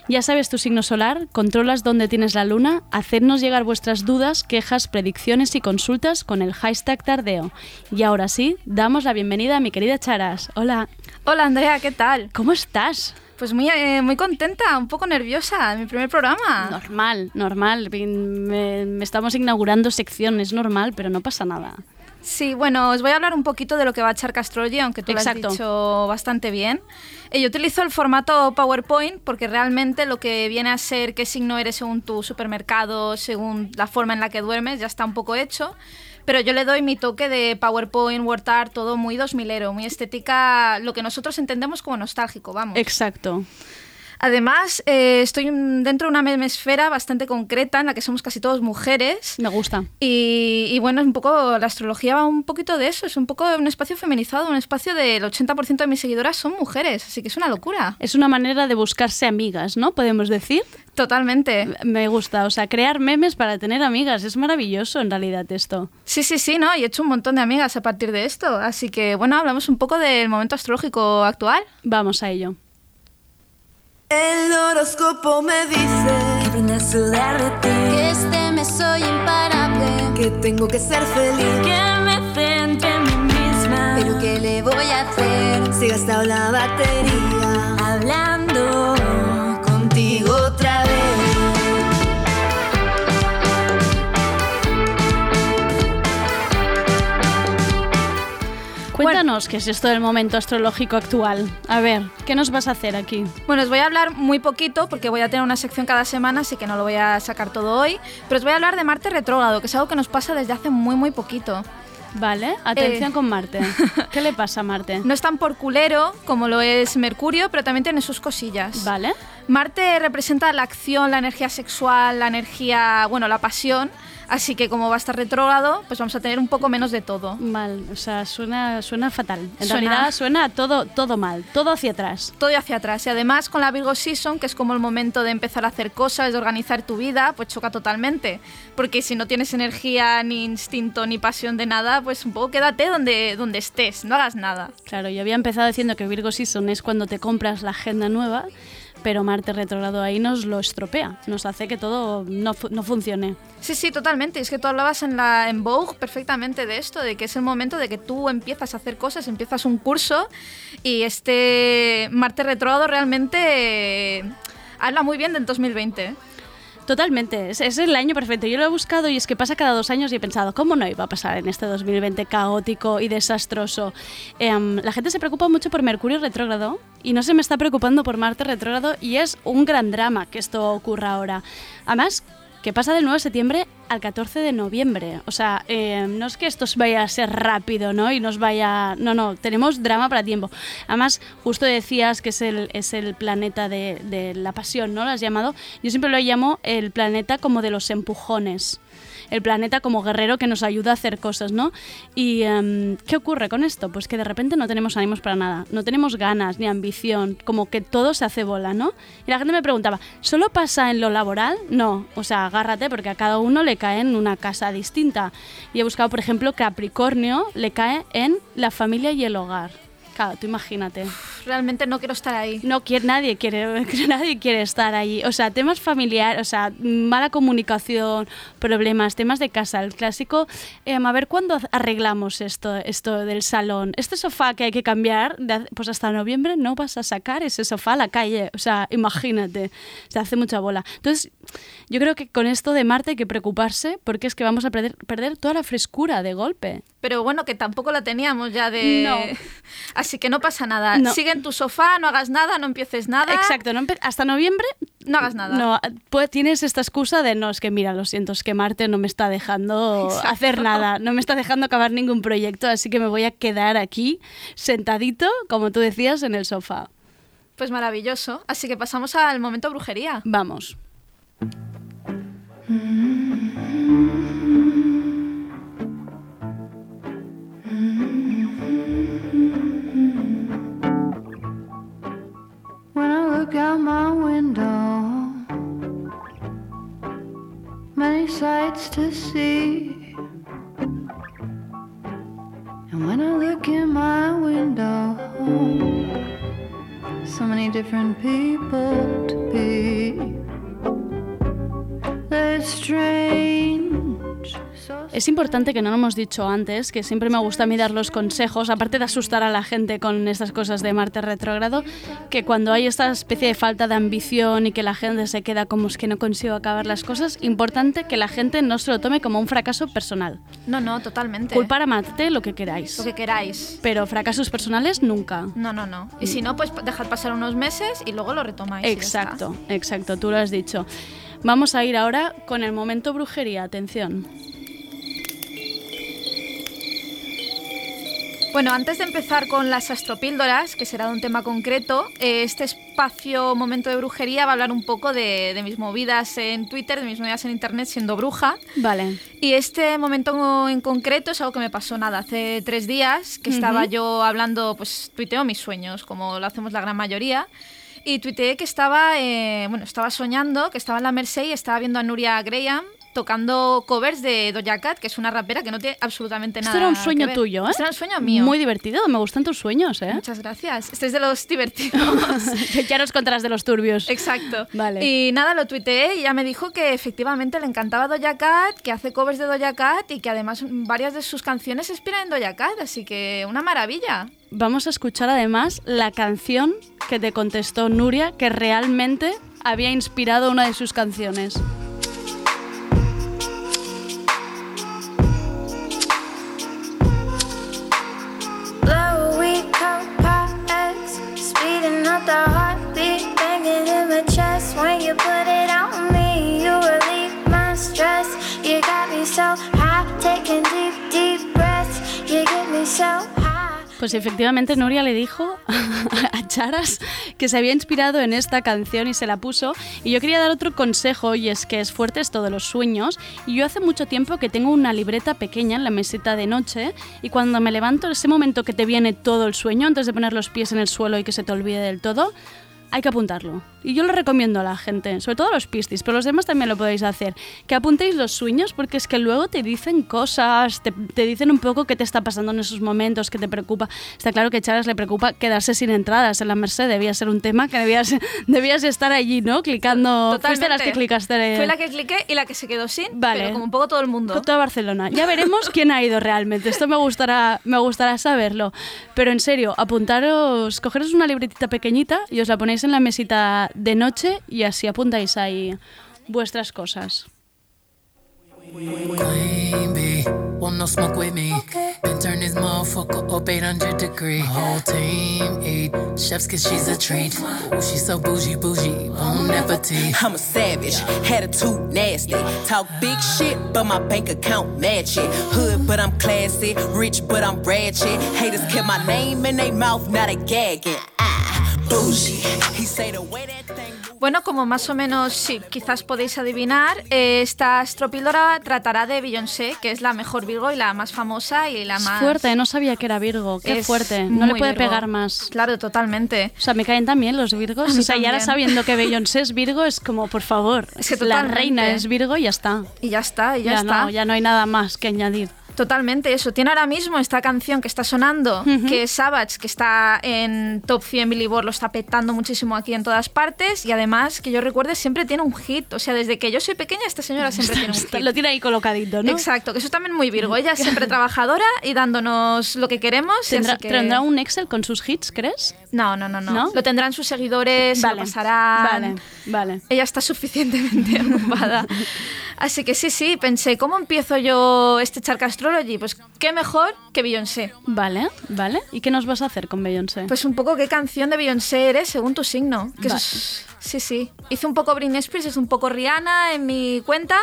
Ya sabes tu signo solar, controlas dónde tienes la luna, hacednos llegar vuestras dudas, quejas, predicciones y consultas con el hashtag tardeo. Y ahora sí, damos la bienvenida a mi querida Charas. Hola. Hola Andrea, ¿qué tal? ¿Cómo estás? Pues muy, eh, muy contenta, un poco nerviosa, mi primer programa. Normal, normal. Me, me estamos inaugurando secciones, normal, pero no pasa nada. Sí, bueno, os voy a hablar un poquito de lo que va a echar Astrology, aunque tú Exacto. lo has dicho bastante bien. Eh, yo utilizo el formato PowerPoint porque realmente lo que viene a ser qué signo eres según tu supermercado, según la forma en la que duermes, ya está un poco hecho. Pero yo le doy mi toque de PowerPoint, WordArt, todo muy 2000ero, muy estética, lo que nosotros entendemos como nostálgico, vamos. Exacto. Además, eh, estoy en- dentro de una memesfera bastante concreta en la que somos casi todos mujeres. Me gusta. Y, y bueno, es un poco, la astrología va un poquito de eso, es un poco un espacio feminizado, un espacio del 80% de mis seguidoras son mujeres, así que es una locura. Es una manera de buscarse amigas, ¿no? Podemos decir. Totalmente. Me gusta, o sea, crear memes para tener amigas. Es maravilloso en realidad esto. Sí, sí, sí, ¿no? Y he hecho un montón de amigas a partir de esto, así que bueno, hablamos un poco del momento astrológico actual. Vamos a ello. El horóscopo me dice que aprenda a sudar de ti. Que este mes soy imparable. Que tengo que ser feliz. Que me centre en mí misma. Pero ¿qué le voy a hacer? Si he gastado la batería. Hablando Cuéntanos qué es esto del momento astrológico actual. A ver, ¿qué nos vas a hacer aquí? Bueno, os voy a hablar muy poquito porque voy a tener una sección cada semana, así que no lo voy a sacar todo hoy. Pero os voy a hablar de Marte retrógrado, que es algo que nos pasa desde hace muy, muy poquito. Vale, atención Eh. con Marte. [LAUGHS] ¿Qué le pasa a Marte? No es tan por culero como lo es Mercurio, pero también tiene sus cosillas. Vale. Marte representa la acción, la energía sexual, la energía, bueno, la pasión. Así que como va a estar retrógrado, pues vamos a tener un poco menos de todo. Mal, o sea, suena, suena fatal. En Suena- realidad suena todo, todo mal, todo hacia atrás. Todo hacia atrás. Y además con la Virgo Season, que es como el momento de empezar a hacer cosas, de organizar tu vida, pues choca totalmente. Porque si no tienes energía, ni instinto, ni pasión de nada, pues un poco quédate donde, donde estés, no hagas nada. Claro, yo había empezado diciendo que Virgo Season es cuando te compras la agenda nueva, pero Marte retrogrado ahí nos lo estropea, nos hace que todo no, no funcione. Sí, sí, totalmente. Es que tú hablabas en, la, en Vogue perfectamente de esto, de que es el momento de que tú empiezas a hacer cosas, empiezas un curso y este Marte retrógrado realmente eh, habla muy bien del 2020. Totalmente, es, es el año perfecto. Yo lo he buscado y es que pasa cada dos años y he pensado, ¿cómo no iba a pasar en este 2020 caótico y desastroso? Em, la gente se preocupa mucho por Mercurio retrógrado y no se me está preocupando por Marte retrógrado y es un gran drama que esto ocurra ahora. Además, que pasa del 9 de septiembre al 14 de noviembre. O sea, eh, no es que esto vaya a ser rápido, ¿no? Y nos vaya... No, no, tenemos drama para tiempo. Además, justo decías que es el, es el planeta de, de la pasión, ¿no? Lo has llamado. Yo siempre lo llamo el planeta como de los empujones. El planeta como guerrero que nos ayuda a hacer cosas, ¿no? Y em, ¿qué ocurre con esto? Pues que de repente no tenemos ánimos para nada, no tenemos ganas ni ambición, como que todo se hace bola, ¿no? Y la gente me preguntaba, ¿solo pasa en lo laboral? No, o sea, agárrate porque a cada uno le cae en una casa distinta. Y he buscado, por ejemplo, Capricornio le cae en la familia y el hogar. Claro, tú imagínate. Realmente no quiero estar ahí. No quiere, nadie quiere, [LAUGHS] nadie quiere estar allí. O sea, temas familiares, o sea, mala comunicación, problemas, temas de casa, el clásico. em, a ver cuándo arreglamos esto, esto del salón. Este sofá que hay que cambiar, pues hasta noviembre no vas a sacar ese sofá a la calle. O sea, imagínate, se hace mucha bola. Entonces, yo creo que con esto de Marte hay que preocuparse porque es que vamos a perder, perder toda la frescura de golpe. Pero bueno, que tampoco la teníamos ya de... No. [LAUGHS] Así que no pasa nada. No. Siguen en tu sofá, no hagas nada, no empieces nada. Exacto, no empe- hasta noviembre No hagas nada. No, pues tienes esta excusa de no, es que mira, lo siento, es que Marte no me está dejando Exacto. hacer nada, no me está dejando acabar ningún proyecto, así que me voy a quedar aquí sentadito, como tú decías, en el sofá. Pues maravilloso. Así que pasamos al momento brujería. Vamos. When I look out my window, many sights to see. And when I look in my window, so many different people to be. There's strange. Es importante que no lo hemos dicho antes, que siempre me gusta a mí dar los consejos, aparte de asustar a la gente con estas cosas de Marte retrógrado, que cuando hay esta especie de falta de ambición y que la gente se queda como es que no consigo acabar las cosas, importante que la gente no se lo tome como un fracaso personal. No, no, totalmente. Culpar a Marte lo que queráis. Lo que queráis. Pero fracasos personales nunca. No, no, no. Y si no, pues dejad pasar unos meses y luego lo retomáis. Exacto, exacto, tú lo has dicho. Vamos a ir ahora con el momento brujería, atención. Bueno, antes de empezar con las astropíldoras, que será un tema concreto, eh, este espacio momento de brujería va a hablar un poco de, de mis movidas en Twitter, de mis movidas en Internet siendo bruja. Vale. Y este momento en concreto es algo que me pasó nada, hace tres días, que estaba yo hablando, pues tuiteo mis sueños, como lo hacemos la gran mayoría. Y tuiteé que estaba, eh, bueno, estaba soñando, que estaba en la Merced y estaba viendo a Nuria Graham tocando covers de Doja Cat, que es una rapera que no tiene absolutamente nada Esto era un sueño tuyo, ¿eh? Esto era un sueño mío. Muy divertido, me gustan tus sueños, ¿eh? Muchas gracias. Este es de los divertidos. [LAUGHS] ya nos contarás de los turbios. Exacto. Vale. Y nada, lo tuiteé y ya me dijo que efectivamente le encantaba Doja Cat, que hace covers de Doja Cat y que además varias de sus canciones se inspiran en Doja Cat, así que una maravilla. Vamos a escuchar además la canción que te contestó Nuria, que realmente había inspirado una de sus canciones. Up the heartbeat, banging in my chest. When you put it on me, you relieve my stress. You got me so high, taking deep, deep breaths. You get me so high. Pues efectivamente Nuria le dijo a Charas que se había inspirado en esta canción y se la puso. Y yo quería dar otro consejo y es que es fuerte esto de los sueños. Y yo hace mucho tiempo que tengo una libreta pequeña en la mesita de noche y cuando me levanto, ese momento que te viene todo el sueño antes de poner los pies en el suelo y que se te olvide del todo, hay que apuntarlo. Y yo lo recomiendo a la gente, sobre todo a los pistis, pero los demás también lo podéis hacer. Que apuntéis los sueños porque es que luego te dicen cosas, te, te dicen un poco qué te está pasando en esos momentos, qué te preocupa. Está claro que a Charas le preocupa quedarse sin entradas en la Merced, debía ser un tema que debías, [LAUGHS] debías estar allí, ¿no? Clicando. Fuiste las que clicaste. eh, Fue la que cliqué y la que se quedó sin, Vale. pero como un poco todo el mundo. Con toda Barcelona. Ya veremos quién ha ido realmente. Esto me gustará, me gustará saberlo. Pero en serio, apuntaros, cogeros una libretita pequeñita y os la ponéis en la mesita de noche y así apuntáis ahí vuestras cosas. Queen bee, want no smoke with me. Been turn this motherfucker up 800 degree. My whole team eat chefs cause she's a treat. Ooh, she's so bougie, bougie, bon appetit. I'm a savage, attitude nasty. Talk big shit, but my bank account match it. Hood, but I'm classy. Rich, but I'm ratchet. Haters kept my name in their mouth, now they gagging. Ah, bougie. He say the way that. Bueno, como más o menos sí, quizás podéis adivinar, eh, esta astropíldora tratará de Beyoncé, que es la mejor Virgo y la más famosa y la más... Fuerte, no sabía que era Virgo. Qué Es fuerte. No le puede Virgo. pegar más. Claro, totalmente. O sea, me caen también los Virgos. O sea, y ahora sabiendo que Beyoncé es Virgo, es como, por favor, Es que la reina es Virgo y ya está. Y ya está, y ya, está. No, ya no hay nada más que añadir. Totalmente eso. Tiene ahora mismo esta canción que está sonando, que es Savage, que está en Top 100 Billboard, lo está petando muchísimo aquí en todas partes y además, que yo recuerde, siempre tiene un hit. O sea, desde que yo soy pequeña, esta señora siempre tiene un [LAUGHS] hit. Lo tiene ahí colocadito, ¿no? Exacto, que eso es también muy [LAUGHS] Virgo. Ella es siempre trabajadora y dándonos lo que queremos. ¿Tendrá, así que- ¿Tendrá un Excel con sus hits, crees? No, no, no, no. ¿No? Lo tendrán sus seguidores, se Vale, lo pasarán. vale, vale. Ella está suficientemente [LAUGHS] ocupada. Así que sí, sí, pensé, ¿cómo empiezo yo este Chark Astrology? Pues qué mejor que Beyoncé. Vale, vale. ¿Y qué nos vas a hacer con Beyoncé? Pues un poco qué canción de Beyoncé eres según tu signo. Que Vale. es- sí, sí. Hice un poco Britney Spears, es un poco Rihanna en mi cuenta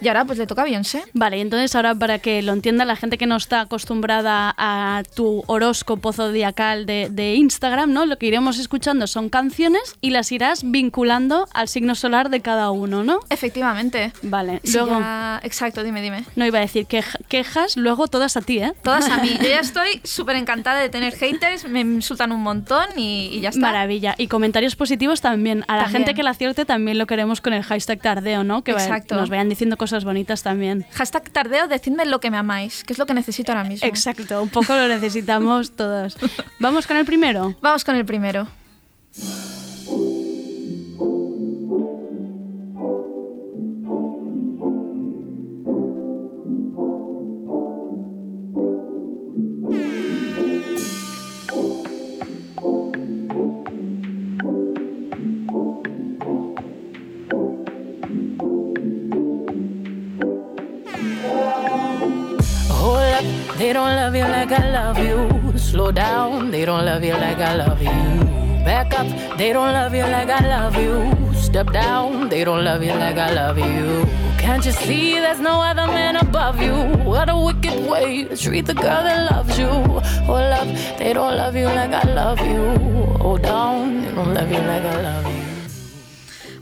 y ahora pues le toca a Beyoncé. Vale, entonces ahora para que lo entienda la gente que no está acostumbrada a tu horóscopo zodiacal de, de Instagram, ¿no? Lo que iremos escuchando son canciones y las irás vinculando al signo solar de cada uno, ¿no? Efectivamente. Vale, Sí, luego... ya- Exacto, dime, dime. No iba a decir queja- quejas, luego todas a ti, ¿eh? Todas a mí. [LAUGHS] Yo ya estoy súper encantada de tener haters, me insultan un montón y, y ya está. Maravilla. Y comentarios positivos también. A la También. gente que la acierte también lo queremos con el hashtag tardeo, ¿no? Que Exacto. nos vayan diciendo cosas bonitas también. Hashtag tardeo, decidme lo que me amáis, que es lo que necesito ahora mismo. Exacto, un poco lo necesitamos [LAUGHS] todos. ¿Vamos con el primero? Vamos con el primero. They don't love you like I love you. Slow down, they don't love you like I love you. Back up, they don't love you like I love you. Step down, they don't love you like I love you. Can't you see there's no other man above you? What a wicked way to treat the girl that loves you. Oh, Hold up, they don't love you like I love you. Hold down, they don't love you like I love you.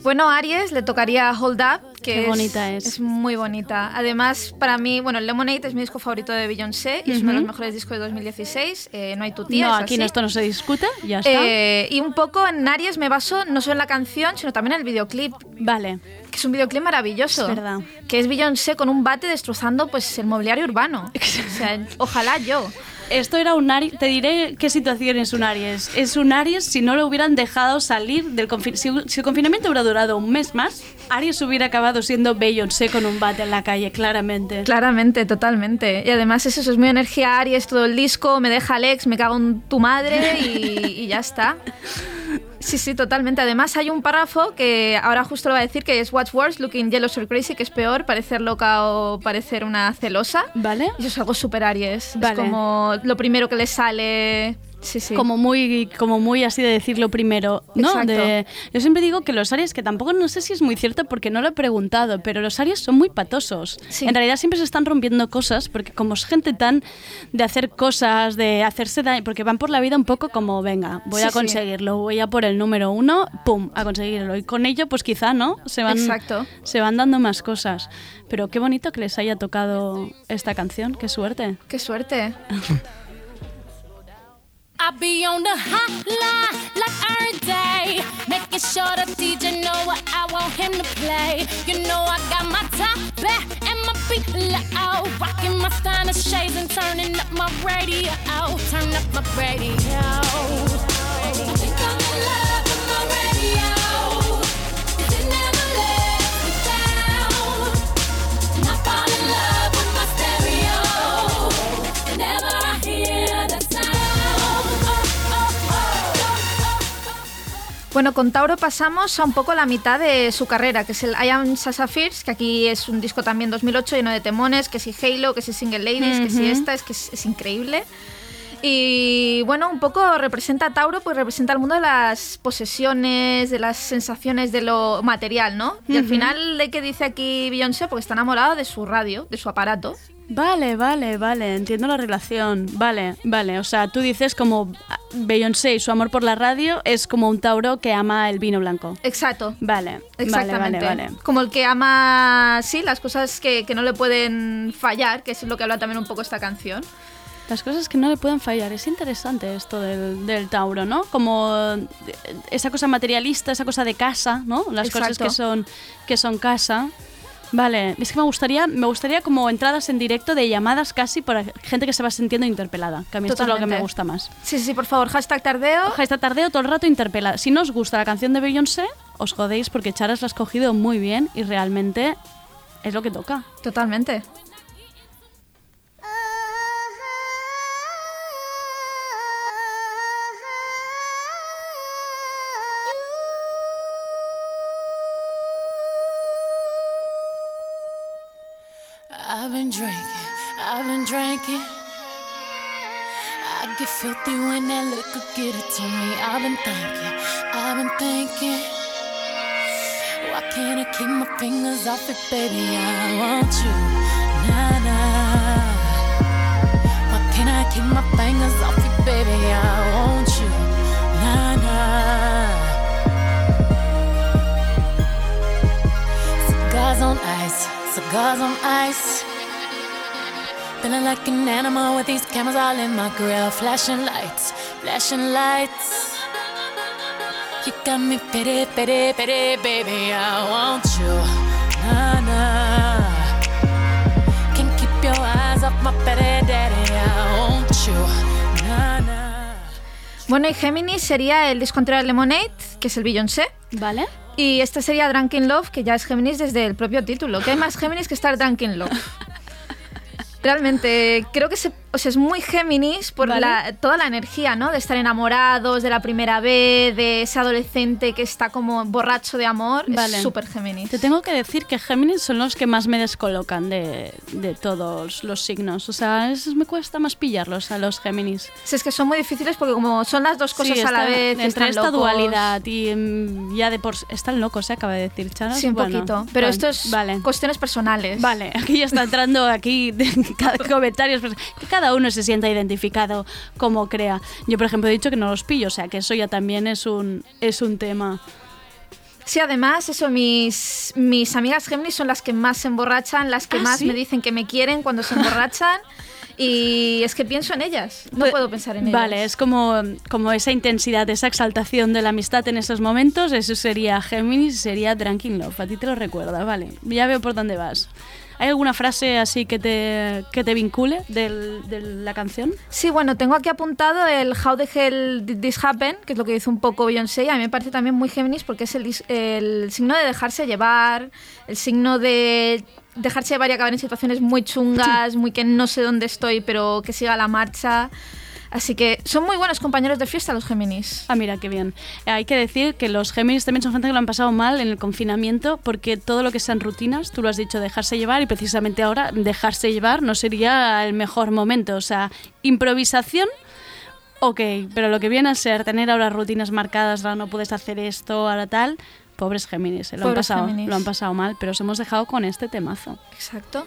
Bueno, Aries le tocaría Hold Up, que Qué es, bonita es. es muy bonita. Además, para mí, bueno, Lemonade es mi disco favorito de Beyoncé y es uno de los mejores discos de 2016. eh, no hay tu tía. no, es aquí esto no se discute, ya está. Eh, y un poco en Aries me baso no solo en la canción, sino también en el videoclip. Vale. Que es un videoclip maravilloso. Es verdad. Que es Beyoncé con un bate destrozando pues el mobiliario urbano. [LAUGHS] o sea, ojalá yo. Esto era un Aries, te diré qué situación es un Aries. Es un Aries si no lo hubieran dejado salir del confinamiento. Si, el confinamiento hubiera durado un mes más, Aries hubiera acabado siendo Beyoncé con un bate en la calle, claramente. Claramente, totalmente. Y además es eso, es muy energía Aries todo el disco, me deja Alex, me cago en tu madre y ya está. Sí, sí, totalmente. Además hay un párrafo que ahora justo lo voy a decir que es What's worse, looking jealous or crazy, que es peor, parecer loca o parecer una celosa. ¿Vale? Y eso es algo súper Aries. Vale. Es como lo primero que le sale... Sí, sí. Como muy, como muy así de decirlo primero, ¿no? De- yo siempre digo que los Aries, que tampoco no sé si es muy cierto porque no lo he preguntado, pero los Aries son muy patosos. Sí. En realidad siempre se están rompiendo cosas porque como es gente tan de hacer cosas, de hacerse daño, porque van por la vida un poco como, venga, voy a conseguirlo, voy a por el número uno, pum, a conseguirlo. Y con ello, pues quizá, ¿no? Se van, Exacto. se van dando más cosas. Pero qué bonito que les haya tocado esta canción, qué suerte. Qué suerte. [LAUGHS] I be on the hotline like every day, making sure the DJ know what I want him to play. You know I got my top back and my feet low, rocking my stunner shades and turning up my radio. Turn up my radio. Bueno, con Tauro pasamos a un poco la mitad de su carrera, que es el I Am Sasha Fierce, que aquí es un disco también 2008 lleno de temones, que si Halo, que si Single Ladies, que si esta, es que es, es increíble. Y bueno, un poco representa a Tauro, pues representa el mundo de las posesiones, de las sensaciones de lo material, ¿no? Y al final, ¿de qué dice aquí Beyoncé? Porque está enamorado de su radio, de su aparato. Vale, vale, vale, entiendo la relación. Vale, vale, o sea, tú dices como Beyoncé y su amor por la radio es como un Tauro que ama el vino blanco. Exacto. Vale, Exactamente. vale, vale, vale. Como el que ama, sí, las cosas que, que no le pueden fallar, que es lo que habla también un poco esta canción. Las cosas que no le pueden fallar. Es interesante esto del, del Tauro, ¿no? Como eh, esa cosa materialista, esa cosa de casa, ¿no? Las cosas que son, que son casa. Vale, es que me gustaría, me gustaría como entradas en directo de llamadas casi para gente que se va sintiendo interpelada. Que a mí esto es lo que me gusta más. Sí, sí, por favor, hashtag tardeo. Hashtag tardeo todo el rato interpela. Si no os gusta la canción de Beyoncé, os jodéis porque Charas la ha escogido muy bien y realmente es lo que toca. Totalmente. Been drinking. I get filthy when that liquor get it to me. I've been thinking, I've been thinking. Why can't I keep my fingers off it, baby? I want you, nah nah. Why can't I keep my fingers off it, baby? I want you, nah nah. Cigars on ice, cigars on ice. Feeling like an animal with these cameras all in my grill. Flashing lights, flashing lights. You got me pity, pity, pity, baby. I want you, nah nah. Can't keep your eyes off my pity, daddy. I want you, nah nah. Bueno, y Géminis sería el disco anterior Lemonade, que es el Beyoncé. Vale. Y este sería Drunken Love, que ya es Géminis desde el propio título. Que hay más Géminis que estar Drunken Love. Realmente, creo que se, o sea, es muy Géminis por Vale. la- toda la energía, ¿no? De estar enamorados, de la primera vez, de ese adolescente que está como borracho de amor. Vale. Es súper Géminis. Te tengo que decir que Géminis son los que más me descolocan de, de todos los signos. O sea, esos me cuesta más pillarlos a los Géminis. Si es que son muy difíciles porque como son las dos cosas Sí, a la vez, entre están esta locos. dualidad y mm, ya de por están locos, se acaba de decir Chara. Sí, un Bueno, poquito. Pero esto es vale. cuestiones personales. Vale, aquí ya está entrando aquí de cada [LAUGHS] comentarios, pues, que cada uno se sienta identificado como crea. Yo, por ejemplo, he dicho que no los pillo, o sea que eso ya también es un, es un tema. Sí, además, eso, mis, mis amigas Géminis son las que más se emborrachan, las que ¿Ah, más sí? me dicen que me quieren cuando se emborrachan. y es que pienso en ellas. No puedo pensar en ellas. Vale, es como, como esa intensidad, esa exaltación de la amistad en esos momentos, eso sería Géminis sería Drunken Love. A ti te lo recuerda, vale. Ya veo por dónde vas. ¿Hay alguna frase así que te, que te vincule del- de la canción? Sí, bueno, tengo aquí apuntado el How the Hell Did This Happen, que es lo que dice un poco Beyoncé, y a mí me parece también muy Géminis porque es el, el signo de dejarse llevar, el signo de dejarse llevar y acabar en situaciones muy chungas, muy que no sé dónde estoy, pero que siga la marcha. Así que son muy buenos compañeros de fiesta los Géminis. Ah, mira, qué bien. Hay que decir que los Géminis también son gente que lo han pasado mal en el confinamiento porque todo lo que sean rutinas, tú lo has dicho, dejarse llevar y precisamente ahora dejarse llevar no sería el mejor momento. O sea, improvisación, ok, pero lo que viene a ser tener ahora rutinas marcadas, ahora no puedes hacer esto, ahora tal, pobres Géminis, eh, lo, han pasado, Géminis. lo han pasado mal, pero os hemos dejado con este temazo. Exacto.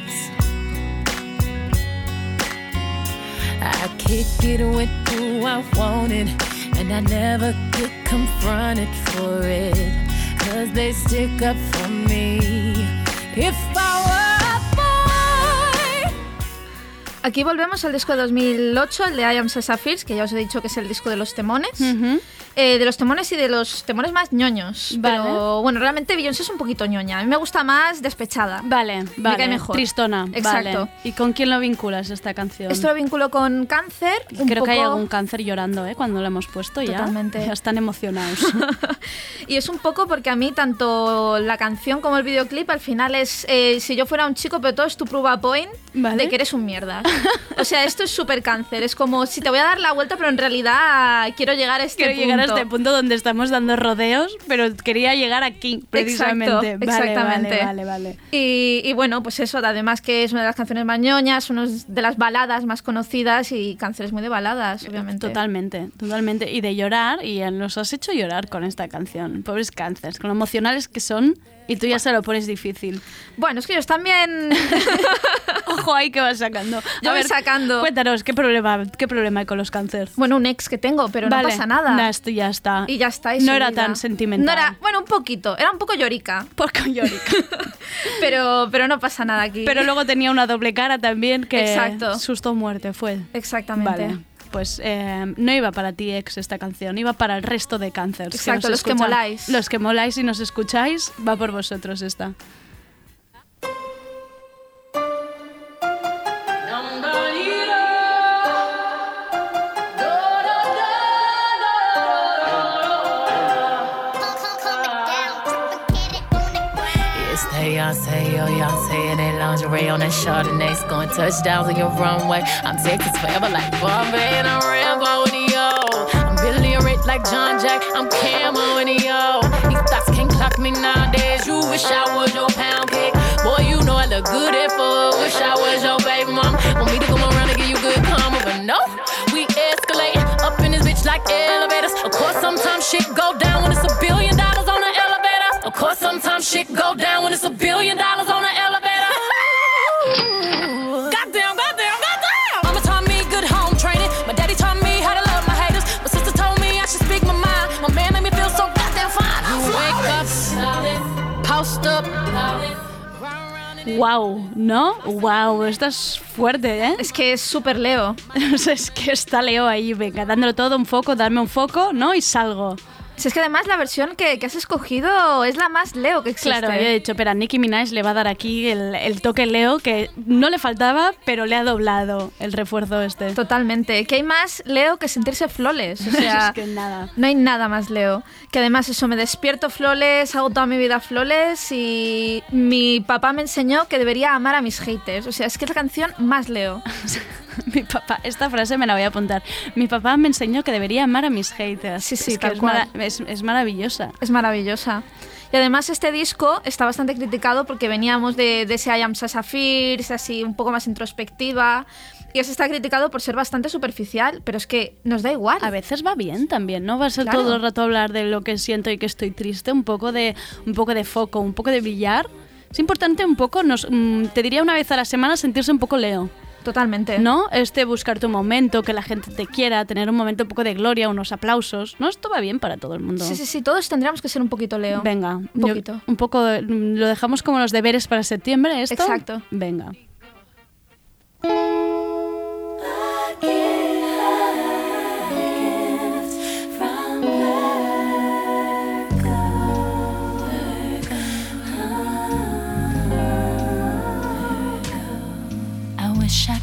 I kick it with who I wanted, and I never get confronted for it. Cause they stick up for me. If I were a boy, Aquí volvemos al disco de 2008, el de I Am Sapphires, que ya os he dicho que es el disco de los temones. Eh, de los temones y de los temones más ñoños. Vale. Pero bueno, realmente Beyoncé es un poquito ñoña. A mí me gusta más despechada. Vale, Me vale. cae mejor. Tristona, Exacto. vale. ¿Y con quién lo vinculas esta canción? Esto lo vinculo con cáncer. un Creo que hay algún cáncer llorando, ¿eh? Cuando lo hemos puesto ya. Totalmente. Ya están emocionados. [LAUGHS] Y es un poco porque a mí tanto la canción como el videoclip al final es eh, si yo fuera un chico, pero todo es tu prueba point de que eres un mierda. O sea, esto es súper cáncer. Es como si te voy a dar la vuelta, pero en realidad quiero llegar a este Quiero punto. llegar a este punto donde estamos dando rodeos, pero quería llegar aquí, precisamente. Exacto, Vale, exactamente. Vale, vale, vale. Y, y bueno, pues eso, además que es una de las canciones más ñoñas, una de las baladas más conocidas y cáncer es muy de baladas, obviamente. Totalmente, totalmente. Y de llorar, y nos has hecho llorar con esta canción. Pobres cánceres, con lo emocionales que son, y tú ya se lo pones difícil. Bueno, es que ellos también... [LAUGHS] Ojo ahí que vas sacando. Yo A voy ver, sacando. Cuéntanos, ¿qué problema, ¿qué problema hay con los cánceres? Bueno, un ex que tengo, pero Vale, no pasa nada. ya está, ya está. Y ya está. y No era vida. tan sentimental. No era, bueno, un poquito. Era un poco llorica. Poco llorica. [LAUGHS] pero, pero no pasa nada aquí. Pero luego tenía una doble cara también que Exacto. susto muerte fue. Exactamente. Vale. Pues eh, no iba para ti, ex, esta canción, iba para el resto de cánceres. Exacto, los que moláis. Los que moláis y nos escucháis, va por vosotros esta. Say, yo, y'all in that lingerie on that Chardonnay, scoring touchdowns on your runway. I'm Texas forever like Bombay and I'm Rambo and yo. I'm Rich like John Jack, I'm Camo and yo. These thoughts can't clock me nowadays. You wish I was your pound cake. Boy, you know I look good at four. Wish I was your baby mom. Want me to come around and give you good karma, but no. We escalate up in this bitch like elevators. Of course, sometimes shit go down when it's a billion dollars on the. Of course, sometimes shit go down when it's a billion dollars on the elevator. Goddamn, goddamn, goddamn. Mama taught me good home training. My daddy taught me how to love my haters. My sister told me I should speak my mind. My man made me feel so goddamn fine. Wake up, post up. Wow, ¿no? Wow, esta es fuerte, ¿eh? Es que es súper Leo. [LAUGHS] es que está Leo ahí, venga, dándolo todo, un foco, darme un foco, ¿no? Y salgo. Si es que además la versión que, que has escogido es la más Leo que existe. Claro, yo he dicho, pero a Nicki Minaj le va a dar aquí el, el toque Leo que no le faltaba, pero le ha doblado el refuerzo este. Totalmente. Que hay más Leo que sentirse flores. O [LAUGHS] sea, es que nada. no hay nada más Leo. Que además eso, me despierto flores, hago toda mi vida flores y mi papá me enseñó que debería amar a mis haters. O sea, es que es la canción más Leo. [LAUGHS] [LAUGHS] Mi papá, esta frase me la voy a apuntar. Mi papá me enseñó que debería amar a mis haters. Sí, sí, es, que es, cual. mara- es, es maravillosa. Es maravillosa. Y además este disco está bastante criticado porque veníamos de, de ese I Am Sasha Fierce, así un poco más introspectiva. Y eso está criticado por ser bastante superficial, pero es que nos da igual. A veces va bien también, ¿no? Va a ser Claro. todo el rato hablar de lo que siento y que estoy triste, un poco de, un poco de foco, un poco de brillar. Es importante un poco, nos, mm, te diría una vez a la semana, sentirse un poco Leo. Totalmente. ¿No? Este buscar tu momento, que la gente te quiera, tener un momento un poco de gloria, unos aplausos. ¿No? Esto va bien para todo el mundo. Sí, sí, sí, todos tendríamos que ser un poquito Leo. Venga, Un yo- poquito. un poco, mm, lo dejamos como los deberes para septiembre, ¿esto? Exacto. Venga.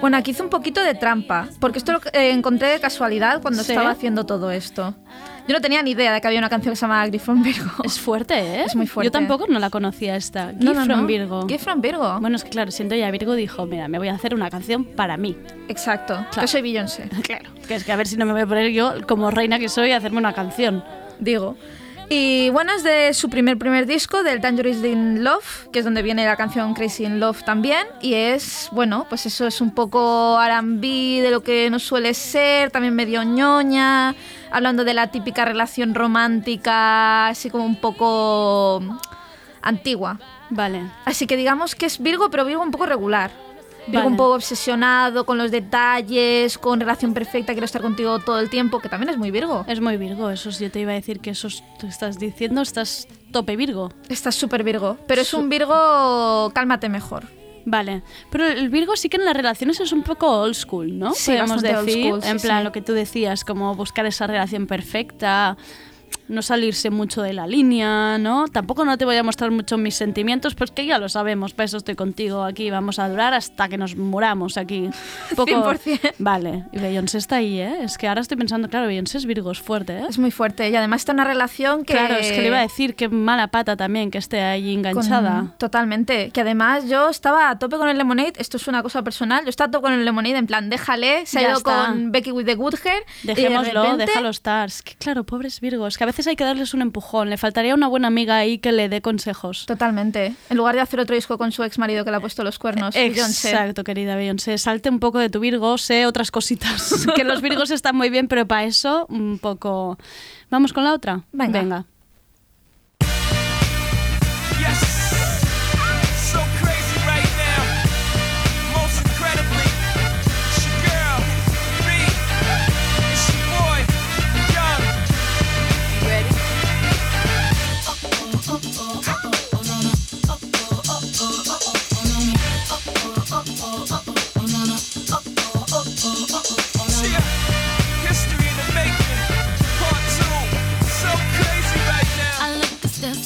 Bueno, aquí hice un poquito de trampa, porque esto lo eh, encontré de casualidad cuando Sí. estaba haciendo todo esto. Yo no tenía ni idea de que había una canción que se llamaba Griff from Virgo. Es fuerte, [LAUGHS] ¿eh? Es muy fuerte. Yo tampoco no la conocía esta. No, Gift no, from no. Virgo. Gift from Virgo. Bueno, es que claro, siento ya Virgo dijo, mira, me voy a hacer una canción para mí. Exacto. Claro. Yo soy Beyoncé. [LAUGHS] Claro. Que es que a ver si no me voy a poner yo, como reina que soy, a hacerme una canción. Digo. Y bueno, es de su primer primer disco, del Dangerous in Love, que es donde viene la canción Crazy in Love también. Y es, bueno, pues eso es un poco R&B de lo que no suele ser, también medio ñoña, hablando de la típica relación romántica, así como un poco antigua. Vale. Así que digamos que es Virgo, pero Virgo un poco regular. Virgo Vale. un poco obsesionado con los detalles, con relación perfecta, quiero estar contigo todo el tiempo, que también es muy Virgo. Es muy Virgo, eso yo te iba a decir que eso es- tú estás diciendo, estás tope Virgo. Estás súper Virgo, pero es un Virgo cálmate mejor. Vale, pero el Virgo sí que en las relaciones es un poco old school, ¿no? Sí, Podemos bastante old decir, school, sí, en plan sí. lo que tú decías, como buscar esa relación perfecta, no salirse mucho de la línea, ¿no? Tampoco no te voy a mostrar mucho mis sentimientos, pues que ya lo sabemos, para eso estoy contigo aquí, vamos a durar hasta que nos muramos aquí. Un [LAUGHS] poco... 100%. Vale, y Beyoncé está ahí, ¿eh? Es que ahora estoy pensando, claro, Beyoncé es Virgo, es fuerte, ¿eh? Es muy fuerte y además está en una relación que... Claro, es que le iba a decir qué mala pata también que esté ahí enganchada. Con- totalmente. Que además yo estaba a tope con el Lemonade, esto es una cosa personal, yo estaba a tope con el Lemonade, en plan, déjale, se ha Ya ido está. con Becky with the Good Hair. y de Dejémoslo, repente- déjalo estar. Es que claro, pobres Virgos, que a veces veces hay que darles un empujón. Le faltaría una buena amiga ahí que le dé consejos. Totalmente. En lugar de hacer otro disco con su ex marido que le ha puesto los cuernos. Beyoncé. Exacto, querida Beyoncé. Salte un poco de tu Virgo, sé otras cositas. [LAUGHS] que los Virgos están muy bien, pero para eso un poco... ¿Vamos con la otra? Venga. Venga.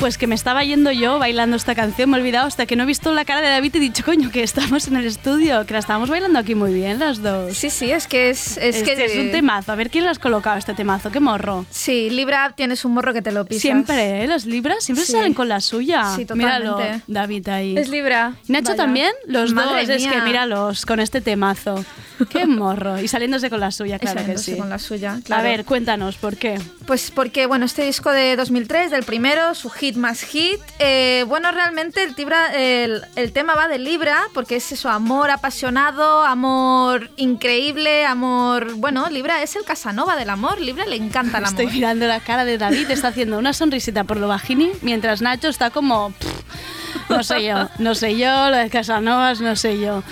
Pues que me estaba yendo yo bailando esta canción, me he olvidado hasta que no he visto la cara de David y he dicho, coño, que estamos en el estudio, que la estábamos bailando aquí muy bien las dos. Sí, sí, es que es, es Este que es un temazo. A ver quién lo has colocado este temazo, qué morro. Sí, Libra tienes un morro que te lo pisas. Siempre, ¿eh? Las libras siempre Sí. salen con la suya. Sí, Míralo, totalmente. David ahí. Es Libra. ¿Y Nacho Vaya. también? Los Madre dos, es mía. que míralos con este temazo. Qué morro. Y saliéndose con la suya, claro que saliéndose sí. con la suya, A claro. ver, cuéntanos, ¿por qué? Pues porque, bueno, este disco de 2003, del primero, su hit más hit, eh, bueno, realmente el, Tibra- el, el tema va de Libra, porque es eso, amor apasionado, amor increíble, amor... Bueno, Libra es el Casanova del amor, Libra le encanta el amor. Estoy mirando la cara de David, está haciendo una sonrisita por lo bajini, mientras Nacho está como... pff, no sé yo, no sé yo, lo de Casanovas, no sé yo.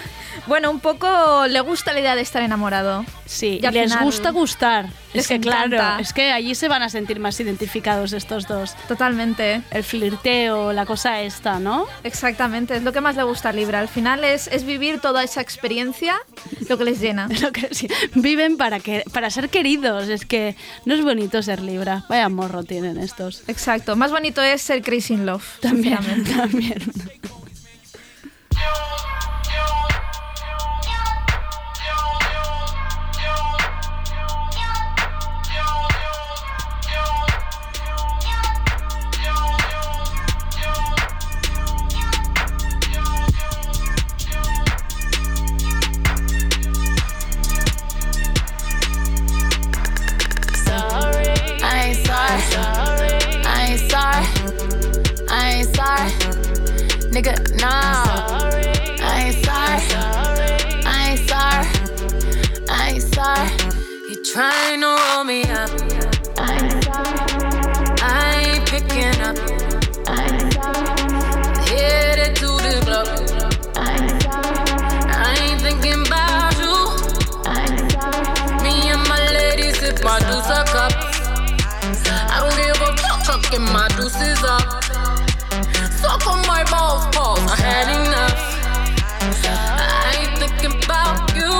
Bueno, un poco le gusta la idea de estar enamorado. Sí, Y les final gusta gustar. les es que encanta. claro, es que allí se van a sentir más identificados estos dos. Totalmente. El flirteo, la cosa esta, ¿no? Exactamente, es lo que más le gusta a Libra. Al final es, es vivir toda esa experiencia lo que les llena. [LAUGHS] Lo que sí, viven para, que, para ser queridos. Es que no es bonito ser Libra. Vaya morro tienen estos. Exacto, más bonito es ser crazy in love. También, [LAUGHS] también. Nigga, no. I ain't sorry. I ain't sorry. I ain't sorry. You trying to roll me up. I ain't sorry. I ain't picking up. I ain't sorry. Headed to the club. I ain't sorry. I ain't thinking about you. I ain't sorry. Me and my lady sip my deuce cup. I don't give a fuck, fucking my deuces up. I had enough. I ain't thinking about you.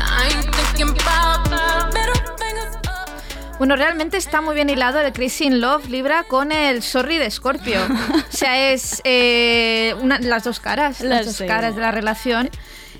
I ain't thinking about middle fingers up. Bueno, realmente está muy bien hilado el Crazy in Love Libra con el Sorry de Scorpio. o sea, es eh, una- las dos caras, las, Las dos caras de la relación.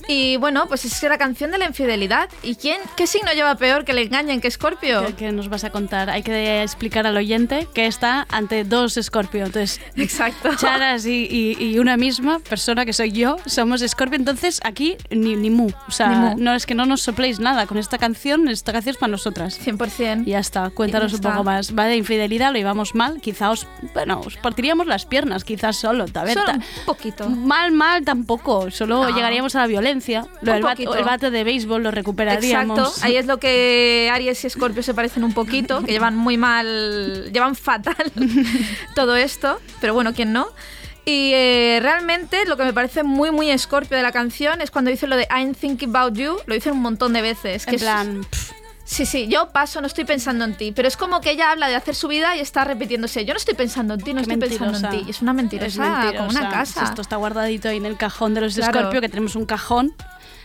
Y bueno, pues es la canción de la infidelidad. ¿Y quién, qué signo lleva peor que le engañen que Scorpio? ¿Qué, nos vas a contar? Hay que explicar al oyente que está ante dos Scorpio. Entonces, Exacto. [LAUGHS] Charas y, y- y una misma persona que soy yo somos Scorpio. Entonces, aquí ni, ni mu. O sea, Ni mu. no es que no nos sopléis nada con esta canción. Esta canción es para nosotras. 100%. Y ya está. Cuéntanos un poco más. Va de infidelidad, lo llevamos mal. Quizá os, bueno, os partiríamos las piernas, quizás solo. A ver, Solo un poquito. Mal, mal tampoco. Solo No. llegaríamos a la violencia. Lo del bat- poquito. el bate de béisbol lo recuperaríamos. Exacto, ahí es lo que Aries y Scorpio se parecen un poquito, que llevan muy mal, llevan fatal [LAUGHS] todo esto, pero bueno, ¿quién no? Y eh, realmente lo que me parece muy, muy Scorpio de la canción es cuando dice lo de I'm thinking about you, lo dicen un montón de veces. Que En es- plan, Sí, sí, yo paso, no estoy pensando en ti, pero es como que ella habla de hacer su vida y está repitiéndose, yo no estoy pensando en ti, no Qué estoy pensando en ti. Es una mentirosa, Es mentirosa. como una casa. Esto está guardadito ahí en el cajón de los Claro. Scorpio, que tenemos un cajón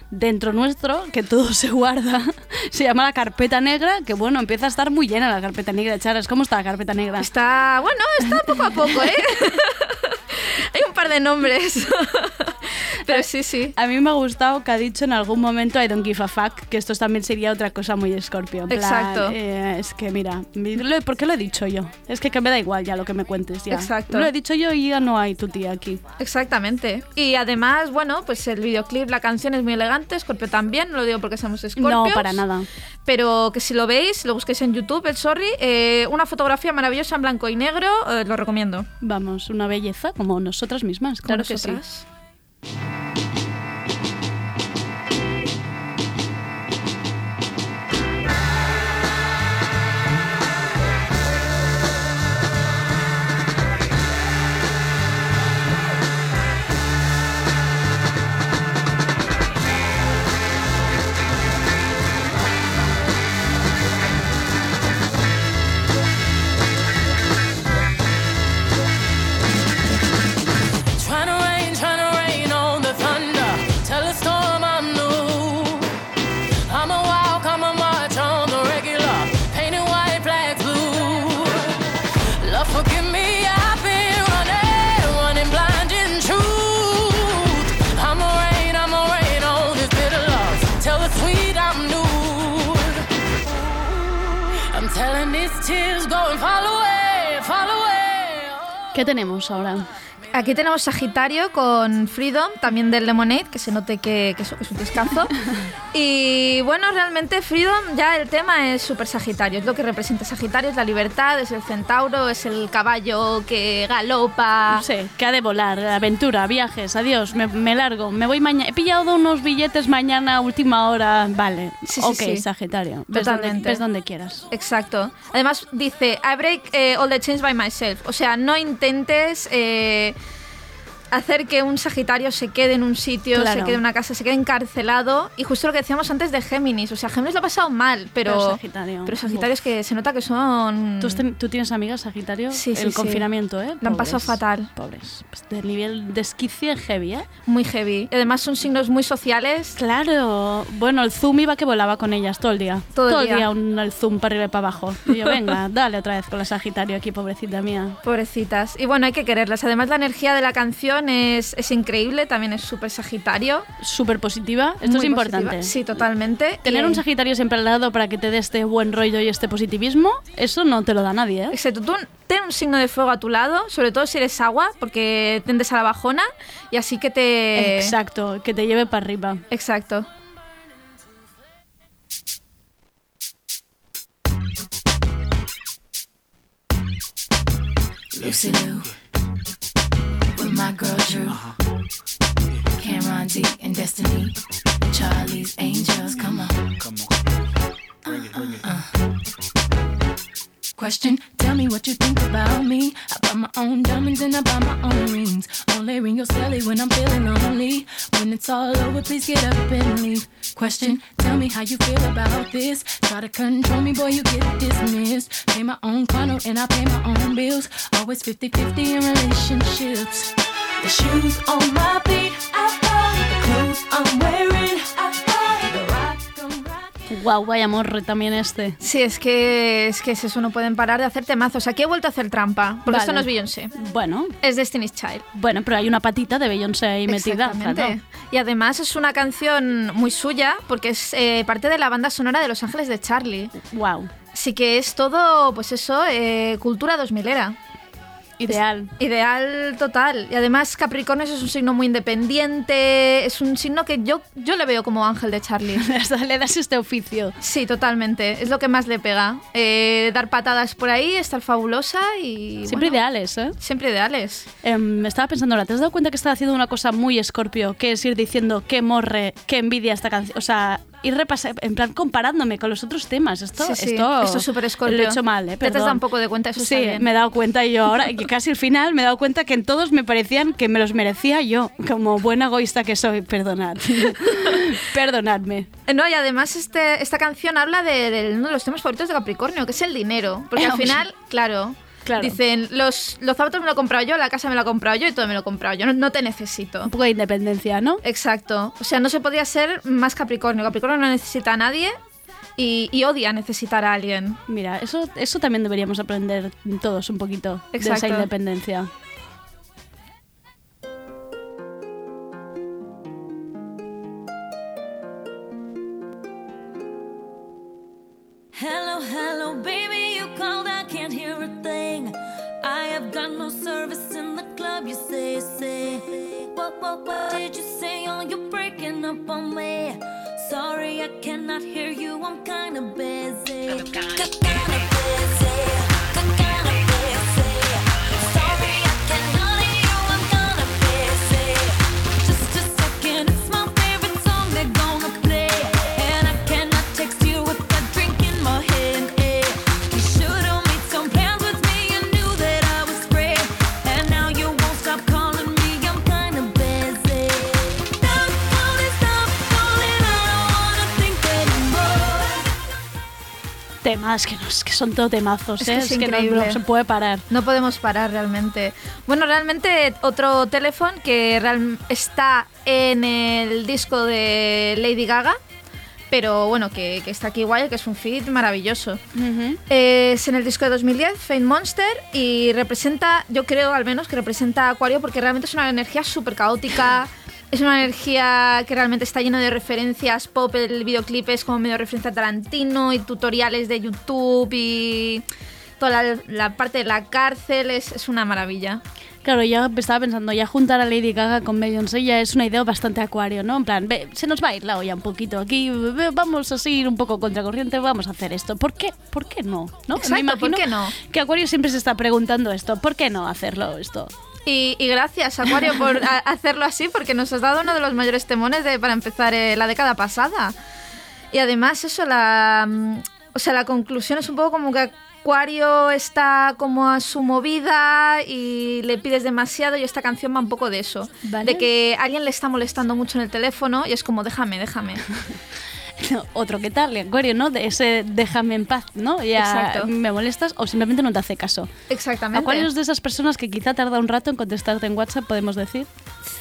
dentro nuestro, que todo se guarda, [LAUGHS] se llama la carpeta negra, que bueno, empieza a estar muy llena la carpeta negra. Charas, ¿cómo está la carpeta negra? Está, bueno, está poco a poco, ¿eh? [LAUGHS] [LAUGHS] Hay un par de nombres. [LAUGHS] Pero sí, sí. A mí me ha gustado que ha dicho en algún momento I don't give a fuck, que esto también sería otra cosa muy Scorpio. plan, Exacto. eh, es que mira, ¿por qué lo he dicho yo? Es que, que me da igual ya lo que me cuentes ya. Exacto. Lo he dicho yo y ya no hay tu tía aquí. Exactamente. Y además, bueno, pues el videoclip, la canción es muy elegante, Scorpio también, no lo digo porque somos Scorpios. No, para nada. Pero que si lo veis, si lo busquéis en YouTube, el Sorry, eh, una fotografía maravillosa en blanco y negro, eh, lo recomiendo. Vamos, una belleza como nosotras mismas, claro que sí. ¿Qué tenemos ahora? Aquí tenemos Sagitario con Freedom, también del Lemonade, que se note que, que eso- que es un descanso. [LAUGHS] y bueno, realmente Freedom, ya el tema es súper Sagitario, es lo que representa Sagitario, es la libertad, es el centauro, es el caballo que galopa. Sí, que ha de volar, aventura, viajes, adiós, me, me largo, me voy mañana. He pillado unos billetes mañana última hora, vale. Sí, sí, ok, sí. Sagitario, ves donde, Totalmente. ves donde quieras. Exacto. Además dice, I break eh, all the chains by myself. O sea, no intentes eh, hacer que un Sagitario se quede en un sitio, Claro. se quede en una casa, se quede encarcelado. Y justo lo que decíamos antes de Géminis. O sea, Géminis lo ha pasado mal, pero... Pero Sagitario. Pero Sagitario es que se nota que son... ¿Tú, tienes amigas, Sagitario? Sí, sí, El sí. confinamiento, ¿eh? Lo han pasado Pobres, fatal. Pobres. Pues de nivel de esquicie heavy, ¿eh? Muy heavy. Y además son signos muy sociales. Claro. Bueno, el Zoom iba que volaba con ellas todo el día. Todo el día. un, el Zoom para arriba y para abajo. Y yo, venga, [LAUGHS] dale otra vez con la Sagitario aquí, pobrecita mía. Pobrecitas. Y bueno, hay que quererlas. Además, la energía de la canción es, es increíble. También es súper Sagitario. Súper positiva. Esto Muy es importante. positiva. Sí, totalmente. Tener Y- un Sagitario siempre al lado para que te dé este buen rollo y este positivismo, eso no te lo da nadie, ¿eh? Excepto tú, ten un signo de fuego a tu lado, sobre todo si eres agua, porque tendes a la bajona y así que te... Exacto, que te lleve para arriba. Exacto. My girl Drew. Cameron D and Destiny. Charlie's Angels. Come on. Come on. Bring it, bring it. Uh-uh. Question, tell me what you think about me. I buy my own diamonds and I buy my own rings. Only ring your celly when I'm feeling lonely. When it's all over, please get up and leave. Question, tell me how you feel about this. Try to control me, boy, you get dismissed. Pay my own condo and I pay my own bills. Always 50 50 in relationships. The shoes on my feet, I buy. The clothes I'm wearing, I buy. The rock I'm rocking. Guau, vaya morre también este. Sí, es que, es que es eso, no pueden parar de hacer temazos. Aquí he vuelto a hacer trampa, porque Vale. esto no es Beyoncé. Bueno, Es Destiny's Child. bueno, pero hay una patita de Beyoncé ahí metida. Exactamente. claro. Y además es una canción muy suya, porque es eh, parte de la banda sonora de Los Ángeles de Charlie. Wow. Así que es todo, pues eso, eh, cultura 2000 era. Ideal. Ideal total. Y además Capricornio es un signo muy independiente, es un signo que yo, yo le veo como ángel de Charlie. [LAUGHS] Le das este oficio. Sí, totalmente. Es lo que más le pega. Eh, dar patadas por ahí, estar fabulosa y... Siempre bueno, ideales, ¿eh? Siempre ideales. Em, me estaba pensando ahora, ¿te has dado cuenta que está haciendo una cosa muy escorpio? Que es ir diciendo qué morre, qué envidia esta canción. O sea, ir repasando, en plan comparándome con los otros temas. Esto, Sí, sí. esto, Esto es súper escorpio. Lo he hecho mal, ¿eh? Te has dado un poco de cuenta, eso Sí, está bien. me he dado cuenta yo ahora, que casi al final me he dado cuenta que en todos me parecían que me los merecía yo, como buena egoísta que soy, perdonad. [LAUGHS] Perdonadme. No, y además este, esta canción habla de, de uno de los temas favoritos de Capricornio, que es el dinero. Porque al [LAUGHS] final, claro, Claro. Dicen, los, los zapatos me lo he comprado yo, la casa me la he comprado yo y todo me lo he comprado yo. No, no te necesito. Un poco de independencia, ¿no? Exacto. O sea, no se podría ser más Capricornio. Capricornio no necesita a nadie y, y odia necesitar a alguien. Mira, eso, eso también deberíamos aprender todos un poquito de esa Exacto. independencia. Hello, hello, baby, I can't hear a thing. I have got no service in the club, you say, say. What, what, what did you say? Oh, you're breaking up on me. Sorry, I cannot hear you, I'm kinda busy. Kinda busy. Temas que, nos, que son todo temazos, Es ¿eh? que es que no, se puede parar. No podemos parar realmente. Bueno, realmente otro teléfono que real- está en el disco de Lady Gaga, pero bueno, que, que está aquí igual, que es un feed maravilloso. Es en el disco de 2010, Fame Monster, y representa, yo creo al menos que representa a Acuario porque realmente es una energía súper caótica. Es una energía que realmente está llena de referencias pop. El videoclip es como medio referencia a Tarantino y tutoriales de YouTube y toda la, la parte de la cárcel. Es, es una maravilla. Claro, ya estaba pensando, ya juntar a Lady Gaga con Beyoncé ya es una idea bastante acuario, ¿no? En plan, ve, se nos va a ir la olla un poquito aquí, ve, vamos a seguir un poco contracorriente, vamos a hacer esto. ¿Por qué? ¿Por qué no? ¿No? Exacto, ¿por qué no? Que Acuario siempre se está preguntando esto, ¿por qué no hacerlo esto? Y, y gracias, Acuario, por [LAUGHS] hacerlo así, porque nos has dado uno de los mayores temones de, para empezar eh, la década pasada. Y además, eso, la, mm, o sea, la conclusión es un poco como que Acuario está como a su movida y le pides demasiado y esta canción va un poco de eso. Vale. De que alguien le está molestando mucho en el teléfono y es como, déjame, déjame. [LAUGHS] [LAUGHS] Otro que tal, Acuario, ¿no? De ese déjame en paz, ¿no? Ya Exacto. me molestas o simplemente no te hace caso. Exactamente. Acuario es de esas personas que quizá tarda un rato en contestarte en WhatsApp, podemos decir.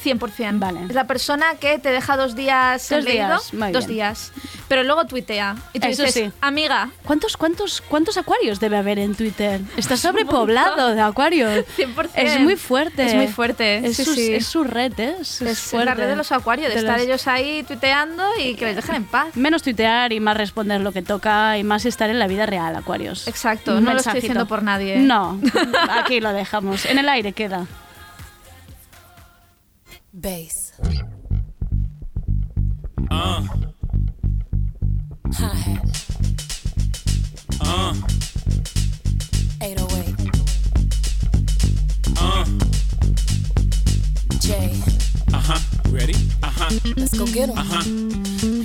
100%. Vale. Es la persona que te deja dos días Dos días, dos bien. días. Pero luego tuitea. Y tú Eso dices, sí. amiga, ¿Cuántos, cuántos, ¿Cuántos acuarios debe haber en Twitter? Está [LAUGHS] sobrepoblado de acuarios. 100%. Es muy fuerte. Es muy fuerte. Es, sí, es su red, ¿eh? Es, Es fuerte. la red de los acuarios, de, De estar los- ellos ahí tuiteando y que les dejen en paz. Menos tuitear y más responder lo que toca y más estar en la vida real, acuarios. Exacto, Un no lo estoy diciendo por nadie. No, [LAUGHS] aquí lo dejamos. En el aire queda. Bass. Uh. Hi-hat. Uh. 808. Uh. J. Uh huh. Ready? Uh huh. Let's go get get 'em. Uh huh.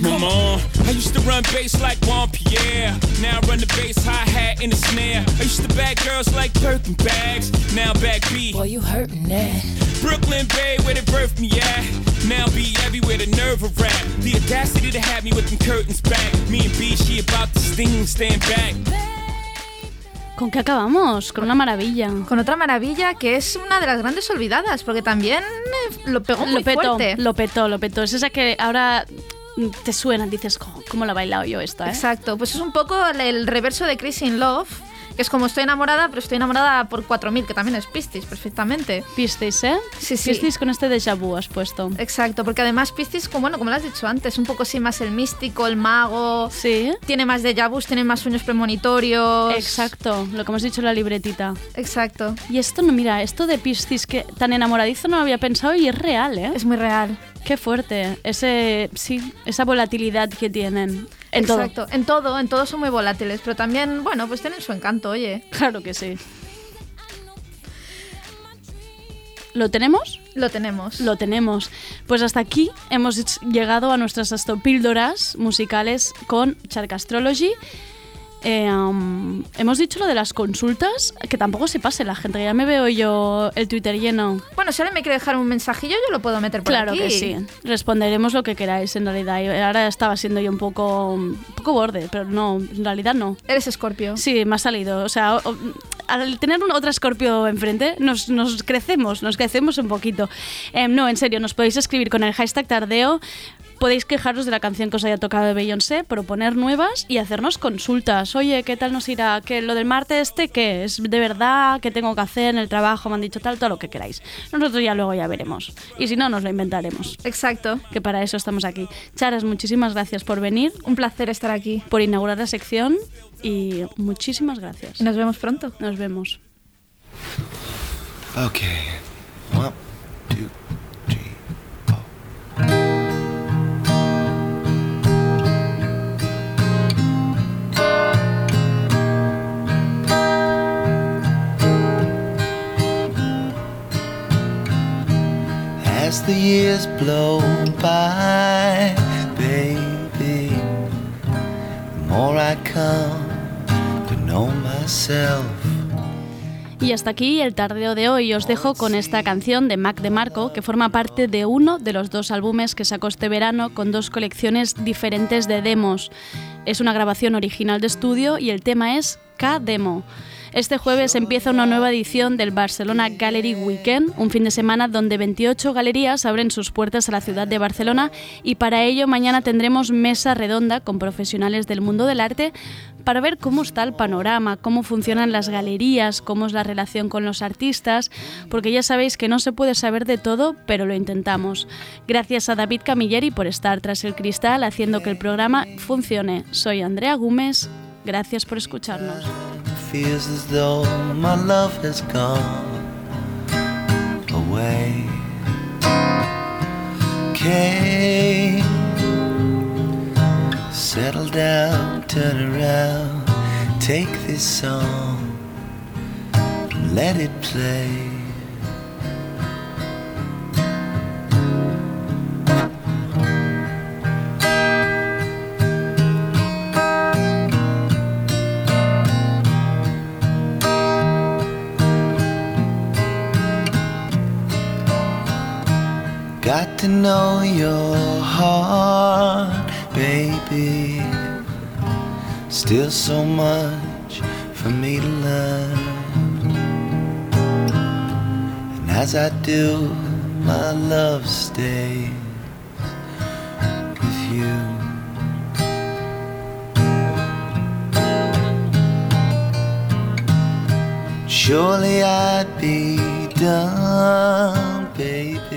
Mama, I used to run bass like Juan Pierre. Now I run the bass, hi hat, and the snare. I used to bag girls like Birkin bags. Now back B. Boy, you hurting that. Brooklyn Bay, where they birthed me at. Now be everywhere, the nerve of rap. The audacity to have me with them curtains back. Me and B, she about to sting, stand back. ¿Con qué acabamos? Con una maravilla. Con otra maravilla que es una de las grandes olvidadas, porque también eh, lo pegó muy Lo petó, fuerte. lo petó, lo petó. Es esa que ahora te suena, dices, "Jo, ¿cómo lo he bailado yo esto? eh?". Exacto, pues es un poco el, reverso de Crazy in Love, que es como estoy enamorada, pero estoy enamorada por 4000, que también es Piscis, perfectamente. Piscis, ¿eh? Sí, sí. Piscis con este déjà vu has puesto. Exacto, porque además Piscis, como, bueno, como lo has dicho antes, un poco así más el místico, el mago. Sí. Tiene más déjà vus, tiene más sueños premonitorios. Exacto, lo que hemos dicho en la libretita. Exacto. Y esto, no, mira, esto de Piscis que tan enamoradizo no lo había pensado y es real, ¿eh? Es muy real. Qué fuerte. Ese, sí, esa volatilidad que tienen en todo. Exacto, en todo, en todo son muy volátiles, pero también, bueno, pues tienen su encanto, oye. Claro que sí. ¿Lo tenemos? Lo tenemos. Lo tenemos. Pues hasta aquí hemos llegado a nuestras astopíldoras musicales con Shark Astrology. Eh, um, hemos dicho lo de las consultas, que tampoco se pase la gente, que ya me veo yo el Twitter lleno. Bueno, si alguien me quiere dejar un mensajillo, yo lo puedo meter por Claro aquí. que sí, responderemos lo que queráis en realidad. Yo ahora estaba siendo yo un poco, un poco borde, pero no, en realidad no. Eres escorpio. Sí, me ha salido. O sea, o- al tener un, otra Scorpio enfrente, nos, nos crecemos, nos crecemos un poquito. Em, no, en serio, nos podéis escribir con el hashtag tardeo. Podéis quejaros de la canción que os haya tocado de Beyoncé, proponer nuevas y hacernos consultas. Oye, ¿qué tal nos irá? ¿Qué, ¿Lo del martes este qué? ¿Es de verdad? ¿Qué tengo que hacer en el trabajo? Me han dicho tal, todo lo que queráis. Nosotros ya luego ya veremos. Y si no, nos lo inventaremos. Exacto. Que para eso estamos aquí. Charas, muchísimas gracias por venir. Un placer estar aquí. Por inaugurar la sección y muchísimas gracias. Y nos vemos pronto. Nos vemos. Okay. One, As the years blow by, baby, the more I come to know myself. Y hasta aquí el tardeo de hoy. Os dejo con esta canción de Mac DeMarco, que forma parte de uno de los dos álbumes que sacó este verano con dos colecciones diferentes de demos. Es una grabación original de estudio y el tema es K-Demo. Este jueves empieza una nueva edición del Barcelona Gallery Weekend, un fin de semana donde 28 galerías abren sus puertas a la ciudad de Barcelona y para ello mañana tendremos mesa redonda con profesionales del mundo del arte para ver cómo está el panorama, cómo funcionan las galerías, cómo es la relación con los artistas, porque ya sabéis que no se puede saber de todo, pero lo intentamos. Gracias a David Camilleri por estar tras el cristal haciendo que el programa funcione. Soy Andrea Gómez, gracias por escucharnos. feels as though my love has gone away. Okay, settle down, turn around, take this song, and let it play. Got to know your heart, baby. Still so much for me to learn. And as I do, my love stays with you. Surely I'd be done, baby,